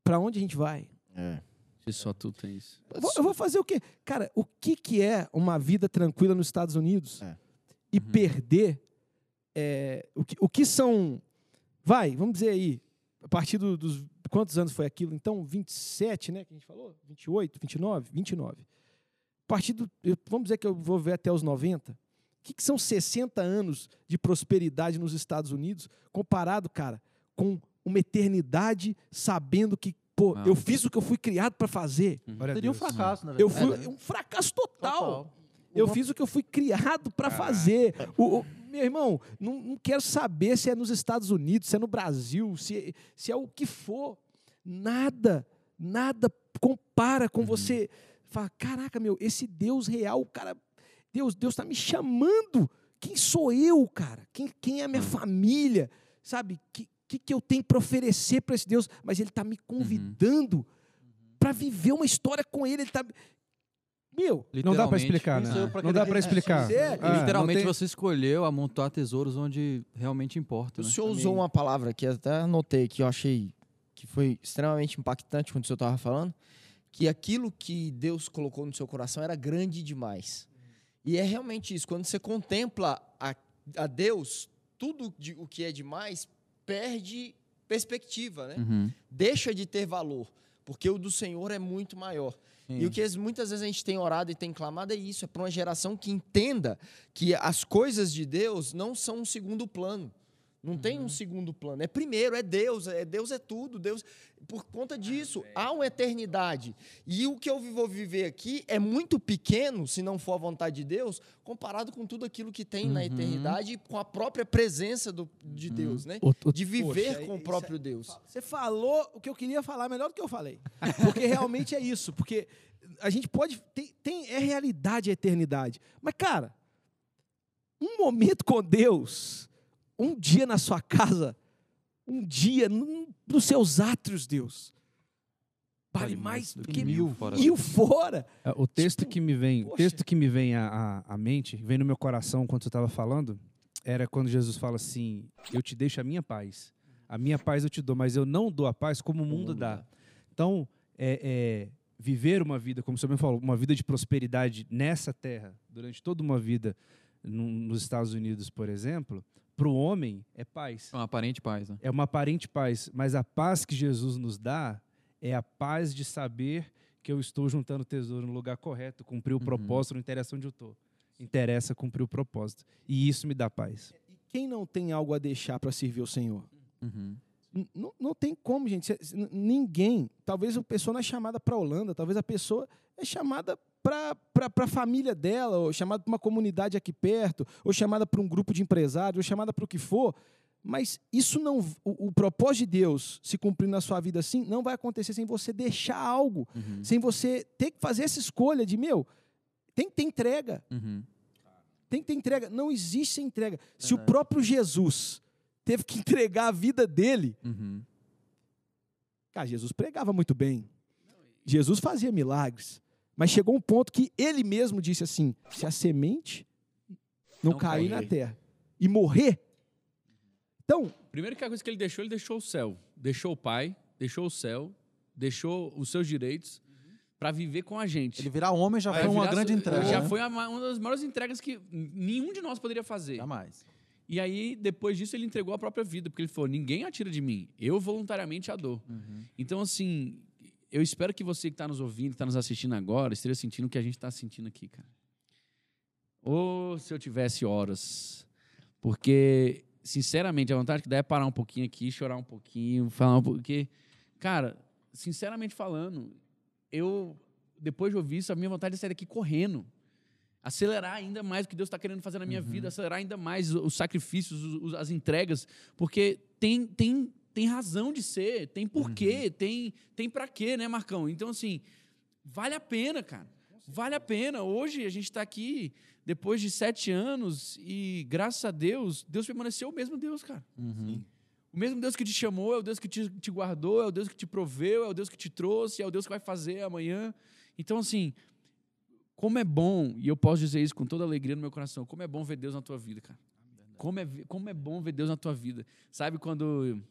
para onde a gente vai? É. Se só tu tem isso. Eu vou, eu vou fazer o quê? Cara, o que, que é uma vida tranquila nos Estados Unidos É. e Uhum. perder é, o, que, o que são. Vai, vamos dizer aí, a partir do- dos. Quantos anos foi aquilo? Então, 27, né? Que a gente falou? 28, 29? 29. A partir do. eu- Vamos dizer que eu vou ver até os 90. O que, que são 60 anos de prosperidade nos Estados Unidos comparado, cara, com uma eternidade sabendo que, pô, Não. eu fiz o que eu fui criado para fazer. A Seria um fracasso, na Eu verdade. fui um fracasso total. Total. Eu fiz o que eu fui criado para fazer. O, o- meu irmão, não, não quero saber se é nos Estados Unidos, se é no Brasil, se, se é o que for. Nada, nada compara Uhum. com você. Fala, caraca, meu, esse Deus real, cara, Deus, Deus está me chamando. Quem sou eu, cara? Quem, quem é a Uhum. minha família? Sabe? O que, que, que eu tenho para oferecer para esse Deus? Mas Ele está me convidando para viver uma história com Ele. Ele está. Não dá para Literalmente, explicar, né? isso pra Não dá para explicar. É, Literalmente tem- você escolheu amontoar tesouros onde realmente importa, O né? senhor usou uma palavra que eu até anotei que eu achei que foi extremamente impactante quando o senhor estava falando, que aquilo que Deus colocou no seu coração era grande demais. E é realmente isso. Quando você contempla a, a Deus, tudo de- o que é demais perde perspectiva, né? Uhum. deixa de ter valor. porque o do Senhor é muito maior. E o que as- muitas vezes a gente tem orado e tem clamado é isso, é para uma geração que entenda que as coisas de Deus não são um segundo plano. Não tem um segundo plano. É primeiro, é Deus, é Deus é tudo. Deus, por conta disso, há uma eternidade. E o que eu vou viver aqui é muito pequeno, se não for a vontade de Deus, comparado com tudo aquilo que tem na eternidade e com a própria presença do, de Deus, né? De viver Poxa, com o próprio é- Deus. Você falou o que eu queria falar melhor do que eu falei. Porque realmente é isso. Porque a gente pode. Tem, tem- é realidade a eternidade. Mas, cara, um momento com Deus, um dia na sua casa, um dia num- nos seus átrios, Deus. Vale mais do que mil fora. mil fora. É, O texto Tipo, que me vem, o poxa. texto que me vem à, à, à mente, vem no meu coração quando você estava falando, era quando Jesus fala assim: Eu te deixo a minha paz, a minha paz eu te dou, mas eu não dou a paz como o mundo dá. Então, é, é, viver uma vida, como o senhor me falou, uma vida de prosperidade nessa terra, durante toda uma vida num- nos Estados Unidos, por exemplo, para o homem é paz. É uma aparente paz, né? É uma aparente paz, mas a paz que Jesus nos dá é a paz de saber que eu estou juntando tesouro no lugar correto, cumprir o propósito, não interessa onde eu estou. Interessa cumprir o propósito. E isso me dá paz. E quem não tem algo a deixar para servir o Senhor? Uhum. Não, não tem como, gente. Ninguém. Talvez a pessoa não é chamada para a Holanda, talvez a pessoa é chamada para a família dela, ou chamada para uma comunidade aqui perto, ou chamada para um grupo de empresários, ou chamada para o que for. Mas isso não. O, o propósito de Deus se cumprir na sua vida assim não vai acontecer sem você deixar algo, Uhum. sem você ter que fazer essa escolha de, meu, tem que ter entrega. Uhum. Tem que ter entrega. Não existe entrega. Se o Verdade. próprio Jesus teve que entregar a vida dele, Uhum. Cara, Jesus pregava muito bem. Jesus fazia milagres. Mas chegou um ponto que ele mesmo disse assim: se a semente não, Não cair na terra e morrer. Então, Primeiro que a coisa que ele deixou, ele deixou o céu. Deixou o pai, deixou o céu, deixou os seus direitos para viver com a gente. Ele virar homem já foi uma grande entrega. Já né? foi uma das maiores entregas que nenhum de nós poderia fazer. Jamais. E aí, depois disso, ele entregou a própria vida, porque ele falou: ninguém atira de mim, eu voluntariamente a dou. Então, assim, eu espero que você que está nos ouvindo, que está nos assistindo agora, esteja sentindo o que a gente está sentindo aqui, cara. Ou se eu tivesse horas. Porque, sinceramente, a vontade que dá é parar um pouquinho aqui, chorar um pouquinho, falar um pouquinho. Porque, cara, sinceramente falando, eu, depois de ouvir isso, a minha vontade é sair daqui correndo acelerar ainda mais o que Deus está querendo fazer na minha vida, acelerar ainda mais os sacrifícios, os- os- as entregas, porque tem, tem, tem razão de ser, tem porquê, tem, tem para quê, né, Marcão? Então, assim, vale a pena, cara. Vale a pena. Hoje a gente está aqui depois de sete anos e, graças a Deus, Deus permaneceu o mesmo Deus, cara. O mesmo Deus que te chamou, é o Deus que te, te guardou, é o Deus que te proveu, é o Deus que te trouxe, é o Deus que vai fazer amanhã. Então, assim, como é bom, e eu posso dizer isso com toda alegria no meu coração, como é bom ver Deus na tua vida, cara. Como é, como é bom ver Deus na tua vida. Sabe quando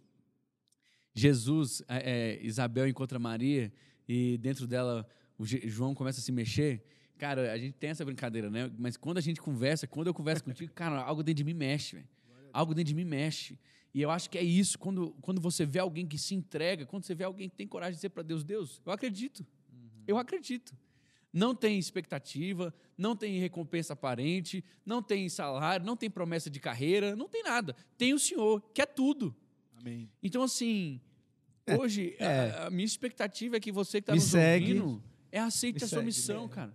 Jesus, é, é, Isabel encontra Maria e dentro dela o João começa a se mexer? Cara, a gente tem essa brincadeira, né? Mas quando a gente conversa, quando eu converso contigo, cara, algo dentro de mim mexe, velho. Algo dentro de mim mexe. E eu acho que é isso, quando, quando você vê alguém que se entrega, quando você vê alguém que tem coragem de dizer para Deus, Deus, eu acredito. Eu acredito. Não tem expectativa, não tem recompensa aparente, não tem salário, não tem promessa de carreira, não tem nada. Tem o Senhor, que é tudo. Amém. Então, assim, hoje, é. a, a minha expectativa é que você que está nos segue. ouvindo, é aceite Me a sua segue, missão, né? cara.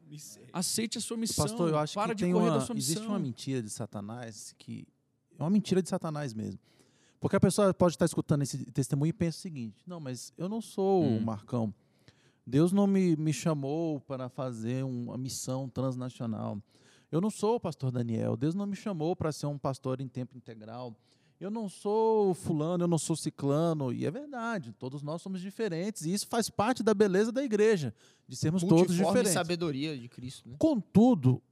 Aceite a sua missão. Pastor, eu acho Para que tem uma, da sua missão. existe uma mentira de Satanás que é uma mentira de Satanás mesmo. Porque a pessoa pode estar escutando esse testemunho e pensa o seguinte: não, mas eu não sou Hum. o Marcão. Deus não me, me chamou para fazer uma missão transnacional. Eu não sou o pastor Daniel. Deus não me chamou para ser um pastor em tempo integral. Eu não sou fulano, eu não sou ciclano. E é verdade, todos nós somos diferentes. E isso faz parte da beleza da igreja, de sermos todos Multiforme diferentes. sabedoria de Cristo, né? Contudo,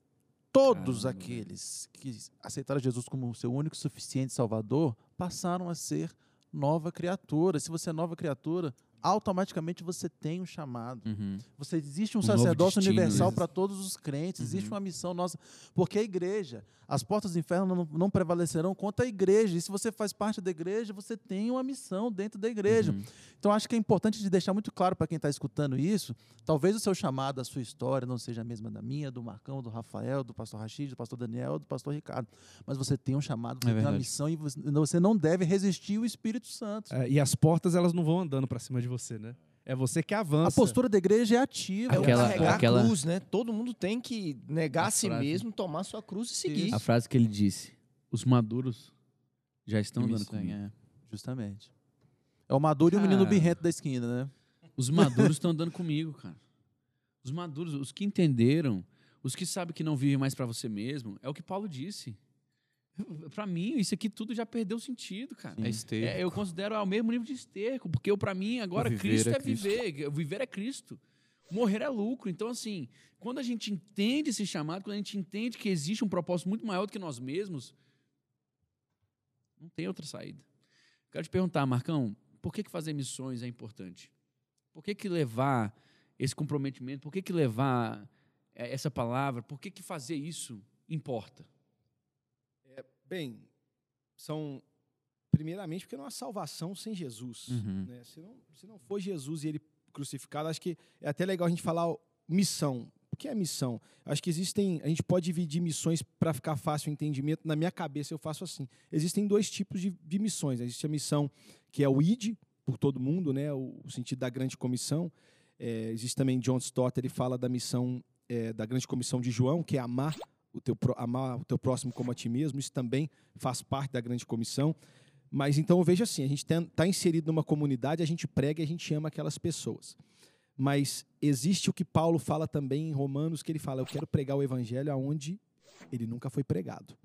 todos Caramba. aqueles que aceitaram Jesus como seu único e suficiente Salvador passaram a ser nova criatura. Se você é nova criatura, automaticamente você tem um chamado. Uhum. Você existe um, Um sacerdócio destino, universal né? para todos os crentes. Existe Uhum. uma missão nossa. Porque a igreja, as portas do inferno não, não prevalecerão contra a igreja. E se você faz parte da igreja, você tem uma missão dentro da igreja. Uhum. Então, acho que é importante de deixar muito claro para quem está escutando isso. Talvez o seu chamado, a sua história não seja a mesma da minha, do Marcão, do Rafael, do pastor Rachid, do pastor Daniel, do pastor Ricardo. Mas você tem um chamado, você É tem uma missão e você não deve resistir o Espírito Santo. É, e as portas, elas não vão andando pra cima de você, né? É você que avança. A postura da igreja é ativa. É o Aquela- carregar aquela- a cruz, né? Todo mundo tem que negar A a si frase. mesmo, tomar sua cruz e seguir. A frase que ele disse: os maduros já estão andando Isso, comigo. é. Justamente. É o maduro e o menino Cara. birrento da esquina, né? Os maduros estão andando comigo, cara. Os maduros, os que entenderam, os que sabem que não vivem mais para você mesmo, é o que Paulo disse. Para mim, isso aqui tudo já perdeu sentido, cara. É esterco. É, eu considero ao mesmo nível de esterco, porque para mim agora Cristo é é, Cristo. viver, viver é Cristo. Morrer é lucro. Então, assim, quando a gente entende esse chamado, quando a gente entende que existe um propósito muito maior do que nós mesmos, não tem outra saída. Quero te perguntar, Marcão, por que, que fazer missões é importante? Por que, que levar esse comprometimento, por que, que levar eh, essa palavra, por que, que fazer isso importa? Bem, são primeiramente porque não há salvação sem Jesus. Uhum. né? Se, não, se não for Jesus e ele crucificado, acho que é até legal a gente falar missão. O que é missão? Acho que existem. A gente pode dividir missões para ficar fácil o entendimento. Na minha cabeça eu faço assim. Existem dois tipos de, de missões. Existe a missão que é o ID, por todo mundo, né? o, o sentido da grande comissão. É, existe também John Stott, ele fala da missão é, da grande comissão de João, que é amar o teu, amar o teu próximo como a ti mesmo. Isso também faz parte da grande comissão. Mas então eu vejo assim, a gente está inserido numa comunidade, a gente prega e a gente ama aquelas pessoas. Mas existe o que Paulo fala também em Romanos, que ele fala, eu quero pregar o evangelho aonde ele nunca foi pregado.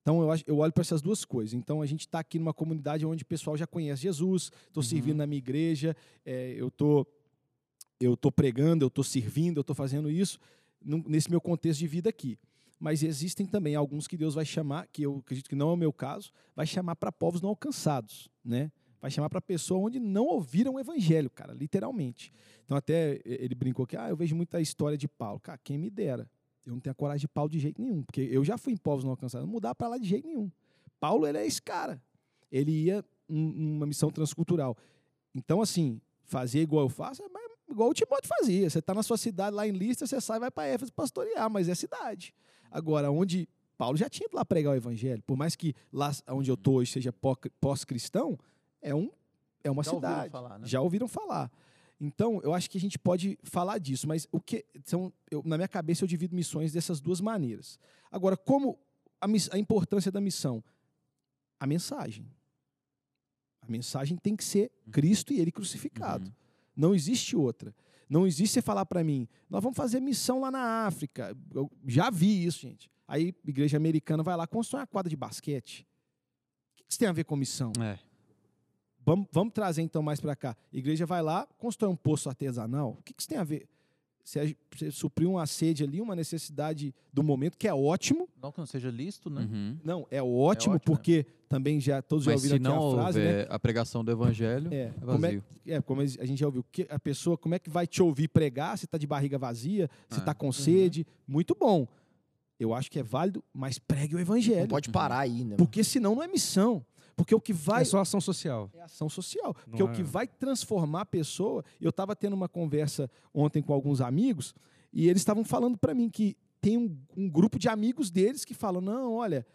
Então eu, eu olho para essas duas coisas. Então a gente está aqui numa comunidade onde o pessoal já conhece Jesus, estou servindo na minha igreja, é, eu tô, eu tô pregando, eu estou servindo, eu estou fazendo isso nesse meu contexto de vida aqui. Mas existem também alguns que Deus vai chamar, que eu acredito que não é o meu caso, vai chamar para povos não alcançados, né? Vai chamar para pessoa onde não ouviram o evangelho, cara, literalmente. Então até ele brincou que, ah, eu vejo muita história de Paulo. Cara, quem me dera. Eu não tenho a coragem de Paulo de jeito nenhum, porque eu já fui em povos não alcançados, não mudar para lá de jeito nenhum. Paulo, ele é esse cara. Ele ia num- numa missão transcultural. Então, assim, fazer igual eu faço é igual o Timóteo fazia. Você está na sua cidade, lá em Lista, você sai vai para Éfeso pastorear, mas é cidade. Agora, onde Paulo já tinha ido lá pregar o evangelho, por mais que lá onde eu estou hoje seja pó- pós-cristão, é, um, é uma Já ouviram cidade. falar, né? Já ouviram falar. Então, eu acho que a gente pode falar disso, mas o que são, eu- na minha cabeça eu divido missões dessas duas maneiras. Agora, como a, a importância da missão? A mensagem. A mensagem tem que ser Cristo e ele crucificado. Uhum. Não existe outra. Não existe você falar para mim, nós vamos fazer missão lá na África. Eu já vi isso, gente. Aí, igreja americana vai lá, constrói uma quadra de basquete. O que isso tem a ver com missão? É. Vamos, vamos trazer então mais para cá. A igreja vai lá, constrói um poço artesanal. O que que isso tem a ver? Você, você supriu uma sede ali, uma necessidade do momento, que é ótimo. Não que não seja lícito, né? Uhum. Não, é ótimo, ótimo, porque também já todos já Mas ouviram se aqui não a frase, né? houver a pregação do evangelho, É, é como é, vazio. é, como a gente já ouviu, que a pessoa, como é que vai te ouvir pregar se está de barriga vazia, se Ah. está com sede? Muito bom. Eu acho que é válido, mas pregue o Não evangelho. pode parar aí, né? Porque senão não é missão. Porque o que vai. É só ação social. É ação social. Não Porque o é- que vai transformar a pessoa. Eu estava tendo uma conversa ontem com alguns amigos e eles estavam falando para mim que tem um, um grupo de amigos deles que falam: não, olha,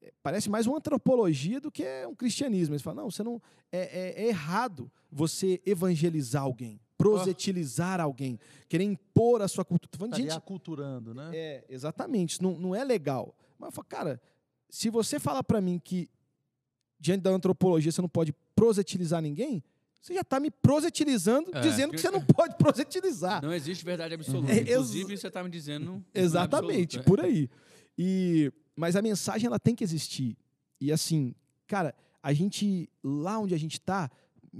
é, parece mais uma antropologia do que um cristianismo. Eles falam: não, você não. É, é- é errado você evangelizar alguém, prosetilizar alguém, querer impor a sua cultura. Falando Estaria gente aculturando, né? é, exatamente. Não, não é legal. Mas eu falo, cara, se você falar para mim que diante da antropologia você não pode prosetilizar ninguém, você já está me prosetilizando, É. dizendo que você não pode prosetilizar. Não existe verdade absoluta. É, Inclusive, você está me dizendo. é Exatamente, absoluto, por aí. E, mas a mensagem ela tem que existir. E assim, cara, a gente, lá onde a gente está,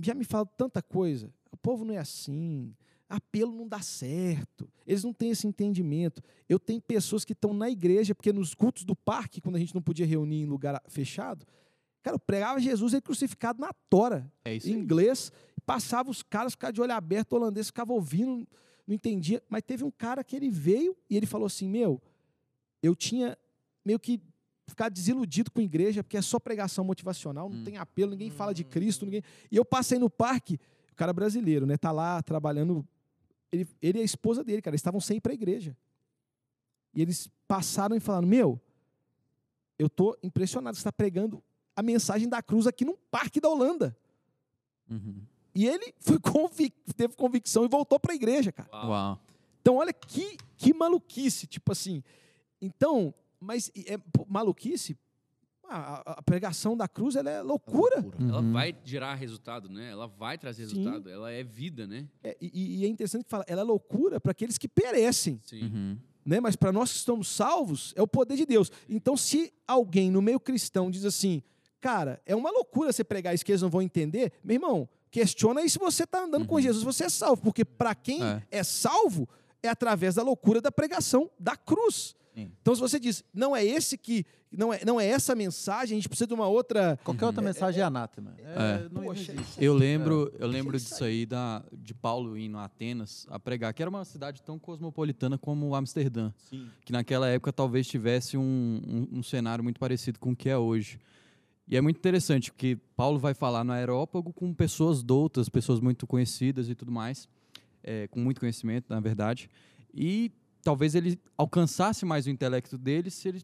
já me fala tanta coisa. O povo não é assim. Apelo não dá certo. Eles não têm esse entendimento. Eu tenho pessoas que estão na igreja, porque nos cultos do parque, quando a gente não podia reunir em lugar fechado, cara, eu pregava Jesus ele crucificado na tora É isso em inglês, passava os caras, ficavam de olho aberto, o holandês ficava ouvindo, não entendia. Mas teve um cara que ele veio e ele falou assim: Meu, eu tinha meio que ficado desiludido com a igreja, porque é só pregação motivacional, não Hum. tem apelo, ninguém fala de Cristo. Ninguém... E eu passei no parque, o cara brasileiro, né? Tá lá trabalhando. Ele, ele e a esposa dele, cara, eles estavam sem ir para a igreja. E eles passaram e falaram: Meu, eu tô impressionado, você está pregando a mensagem da cruz aqui num parque da Holanda. Uhum. E ele foi convic- teve convicção e voltou para a igreja, cara. Uau. Então, olha que, que maluquice, tipo assim. Então, mas é pô, maluquice? A, a- a pregação da cruz ela é loucura. Ela Uhum. vai gerar resultado, né? Ela vai trazer Sim. resultado. Ela é vida, né? É, e, e é interessante que fala, ela é loucura para aqueles que perecem, Sim. Uhum. né? Mas para nós que estamos salvos, é o poder de Deus. Então, se alguém no meio cristão diz assim, cara, é uma loucura você pregar isso que eles não vão entender, meu irmão, questiona aí se você está andando com Jesus, você é salvo, porque para quem É. é salvo é através da loucura da pregação da cruz. Sim. Então, se você diz, não é esse que, não é, não é essa mensagem, a gente precisa de uma outra. Qualquer outra mensagem é anátema. É. não, não Poxa, existe. Eu lembro, eu lembro disso aí da, de Paulo indo a Atenas a pregar, que era uma cidade tão cosmopolitana como Amsterdã, que naquela época talvez tivesse um, um, um cenário muito parecido com o que é hoje. E é muito interessante, porque Paulo vai falar no aerópago com pessoas doutas, pessoas muito conhecidas e tudo mais, é, com muito conhecimento, na verdade, e talvez ele alcançasse mais o intelecto dele se ele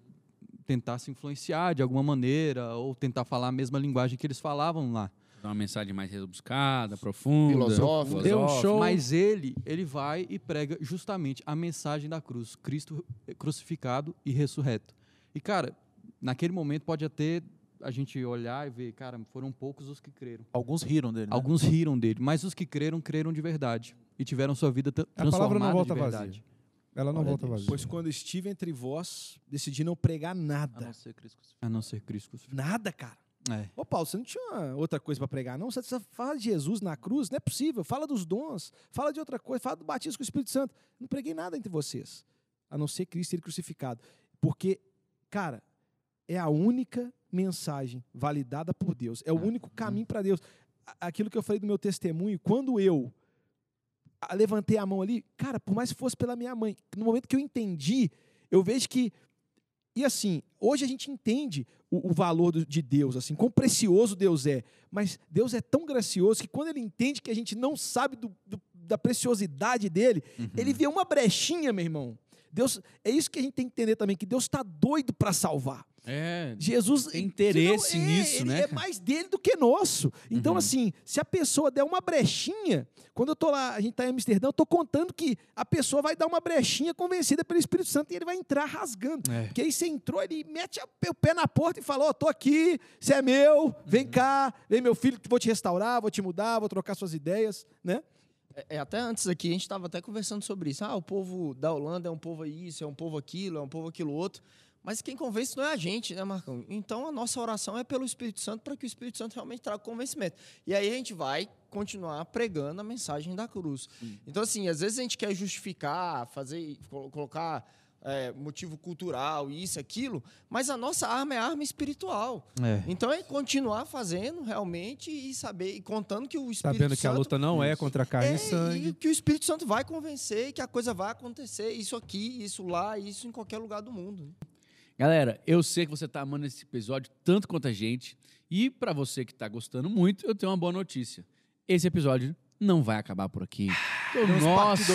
tentasse influenciar de alguma maneira, ou tentar falar a mesma linguagem que eles falavam lá. Dá uma mensagem mais rebuscada, profunda. Filosófica. Deu um show. Mas ele, ele vai e prega justamente a mensagem da cruz, Cristo crucificado e ressurreto. E cara, naquele momento pode até a gente olhar e ver, cara, foram poucos os que creram. Alguns riram dele. né? Alguns riram dele, mas os que creram, creram de verdade e tiveram sua vida tra- A palavra transformada não volta de vazia. verdade. Ela não Glória a volta Deus. vazia. Pois quando estive entre vós, decidi não pregar A nada. não ser Cristo. A não ser Cristo crucificado. Nada, cara. É. Ô, Paulo, você não tinha uma outra coisa para pregar, não? Você fala de Jesus na cruz, não é possível. Fala dos dons, fala de outra coisa, fala do batismo com o Espírito Santo. Não preguei nada entre vocês, a não ser Cristo e Ele crucificado. Porque, cara, é a única mensagem validada por Deus, é o único caminho para Deus. Aquilo que eu falei do meu testemunho, quando eu levantei a mão ali, cara, por mais que fosse pela minha mãe, no momento que eu entendi, eu vejo que e assim, hoje a gente entende o, o valor do- de Deus, assim, quão precioso Deus é. Mas Deus é tão gracioso que quando ele entende que a gente não sabe do- do- da preciosidade dele, ele vê uma brechinha, meu irmão. Deus, é isso que a gente tem que entender também, que Deus está doido para salvar. É. Jesus Tem interesse senão, nisso, ele né, É mais dele do que nosso. Então, Uhum. assim, se a pessoa der uma brechinha, quando eu tô lá, a gente tá em Amsterdã, eu tô contando que a pessoa vai dar uma brechinha convencida pelo Espírito Santo e ele vai entrar rasgando. É. Porque aí você entrou, ele mete a- o pé na porta e fala: Ó, tô aqui, você é meu, vem Uhum. cá, vem meu filho, vou te restaurar, vou te mudar, vou trocar suas ideias, né? É, é, até antes aqui, a gente estava até conversando sobre isso. Ah, o povo da Holanda é um povo isso, é um povo aquilo, é um povo aquilo outro. Mas quem convence não é a gente, né, Marcão? Então a nossa oração é pelo Espírito Santo para que o Espírito Santo realmente traga convencimento. E aí a gente vai continuar pregando a mensagem da cruz. Então, assim, às vezes a gente quer justificar, fazer, colo- colocar é, motivo cultural, isso, aquilo, mas a nossa arma é arma espiritual. É. Então é continuar fazendo realmente e saber, e contando que o Espírito Sabendo que a Santo luta não é contra carne é, e sangue. E que o Espírito Santo vai convencer e que a coisa vai acontecer. Isso aqui, isso lá, isso em qualquer lugar do mundo. Galera, eu sei que você tá amando esse episódio tanto quanto a gente. E pra você que tá gostando muito, eu tenho uma boa notícia. Esse episódio não vai acabar por aqui. O nosso,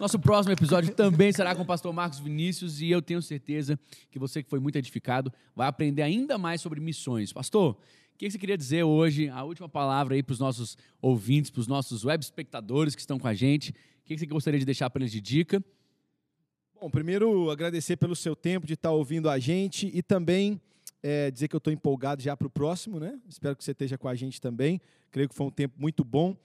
nosso próximo episódio também será com o pastor Marcos Vinícius e eu tenho certeza que você que foi muito edificado vai aprender ainda mais sobre missões. Pastor, o que você queria dizer hoje? A última palavra aí para os nossos ouvintes, para os nossos web espectadores que estão com a gente. O que você gostaria de deixar para eles de dica? Bom, primeiro agradecer pelo seu tempo de estar ouvindo a gente e também é, dizer que eu estou empolgado já para o próximo, né? Espero que você esteja com a gente também. Creio que foi um tempo muito bom.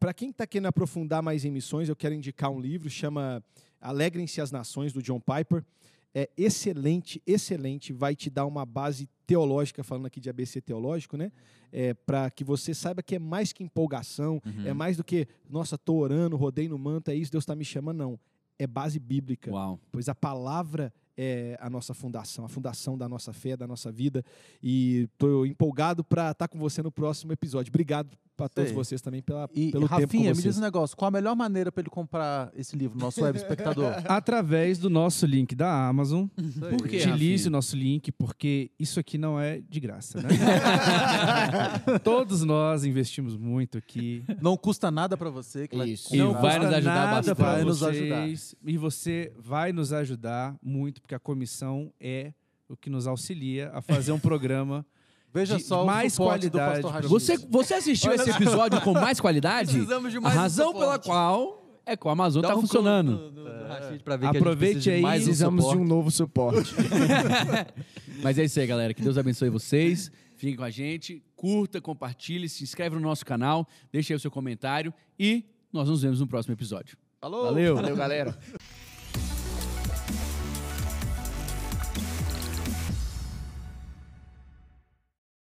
para quem está querendo aprofundar mais em missões, eu quero indicar um livro, chama Alegrem-se as Nações, do John Piper. É excelente, excelente, vai te dar uma base teológica, falando aqui de ABC teológico, né? É, para que você saiba que é mais que empolgação, é mais do que, nossa, tô orando, rodei no manto, é isso, Deus está me chamando, não. É base bíblica Uau. pois a palavra é a nossa fundação, a fundação da nossa fé, da nossa vida. E estou empolgado para estar com você no próximo episódio. Obrigado para todos vocês também pela, E, pelo Rafinha, tempo com me diz um negócio. Qual a melhor maneira para ele comprar esse livro, nosso web espectador? Através do nosso link da Amazon. Por quê, Utilize o nosso link, porque isso aqui não é de graça, né? Todos nós investimos muito aqui. Não custa nada para você. Que Isso. E não vai custa nos ajudar nada bastante. Vai nos vocês, E você vai nos ajudar muito, porque a comissão é o que nos auxilia a fazer um programa Veja de só mais o suporte do qualidade pastor pra Rachid. Você, você assistiu esse episódio com mais qualidade? Precisamos de A mais um razão pela qual é que o Amazon Dá tá um funcionando. no- no Rashid a Aproveite aí, mais um Precisamos de um novo suporte. Mas é isso aí, galera. Que Deus abençoe vocês. Fiquem com a gente. Curta, compartilhe, se inscreve no nosso canal, deixe aí o seu comentário e nós nos vemos no próximo episódio. Falou! Valeu! Valeu, galera.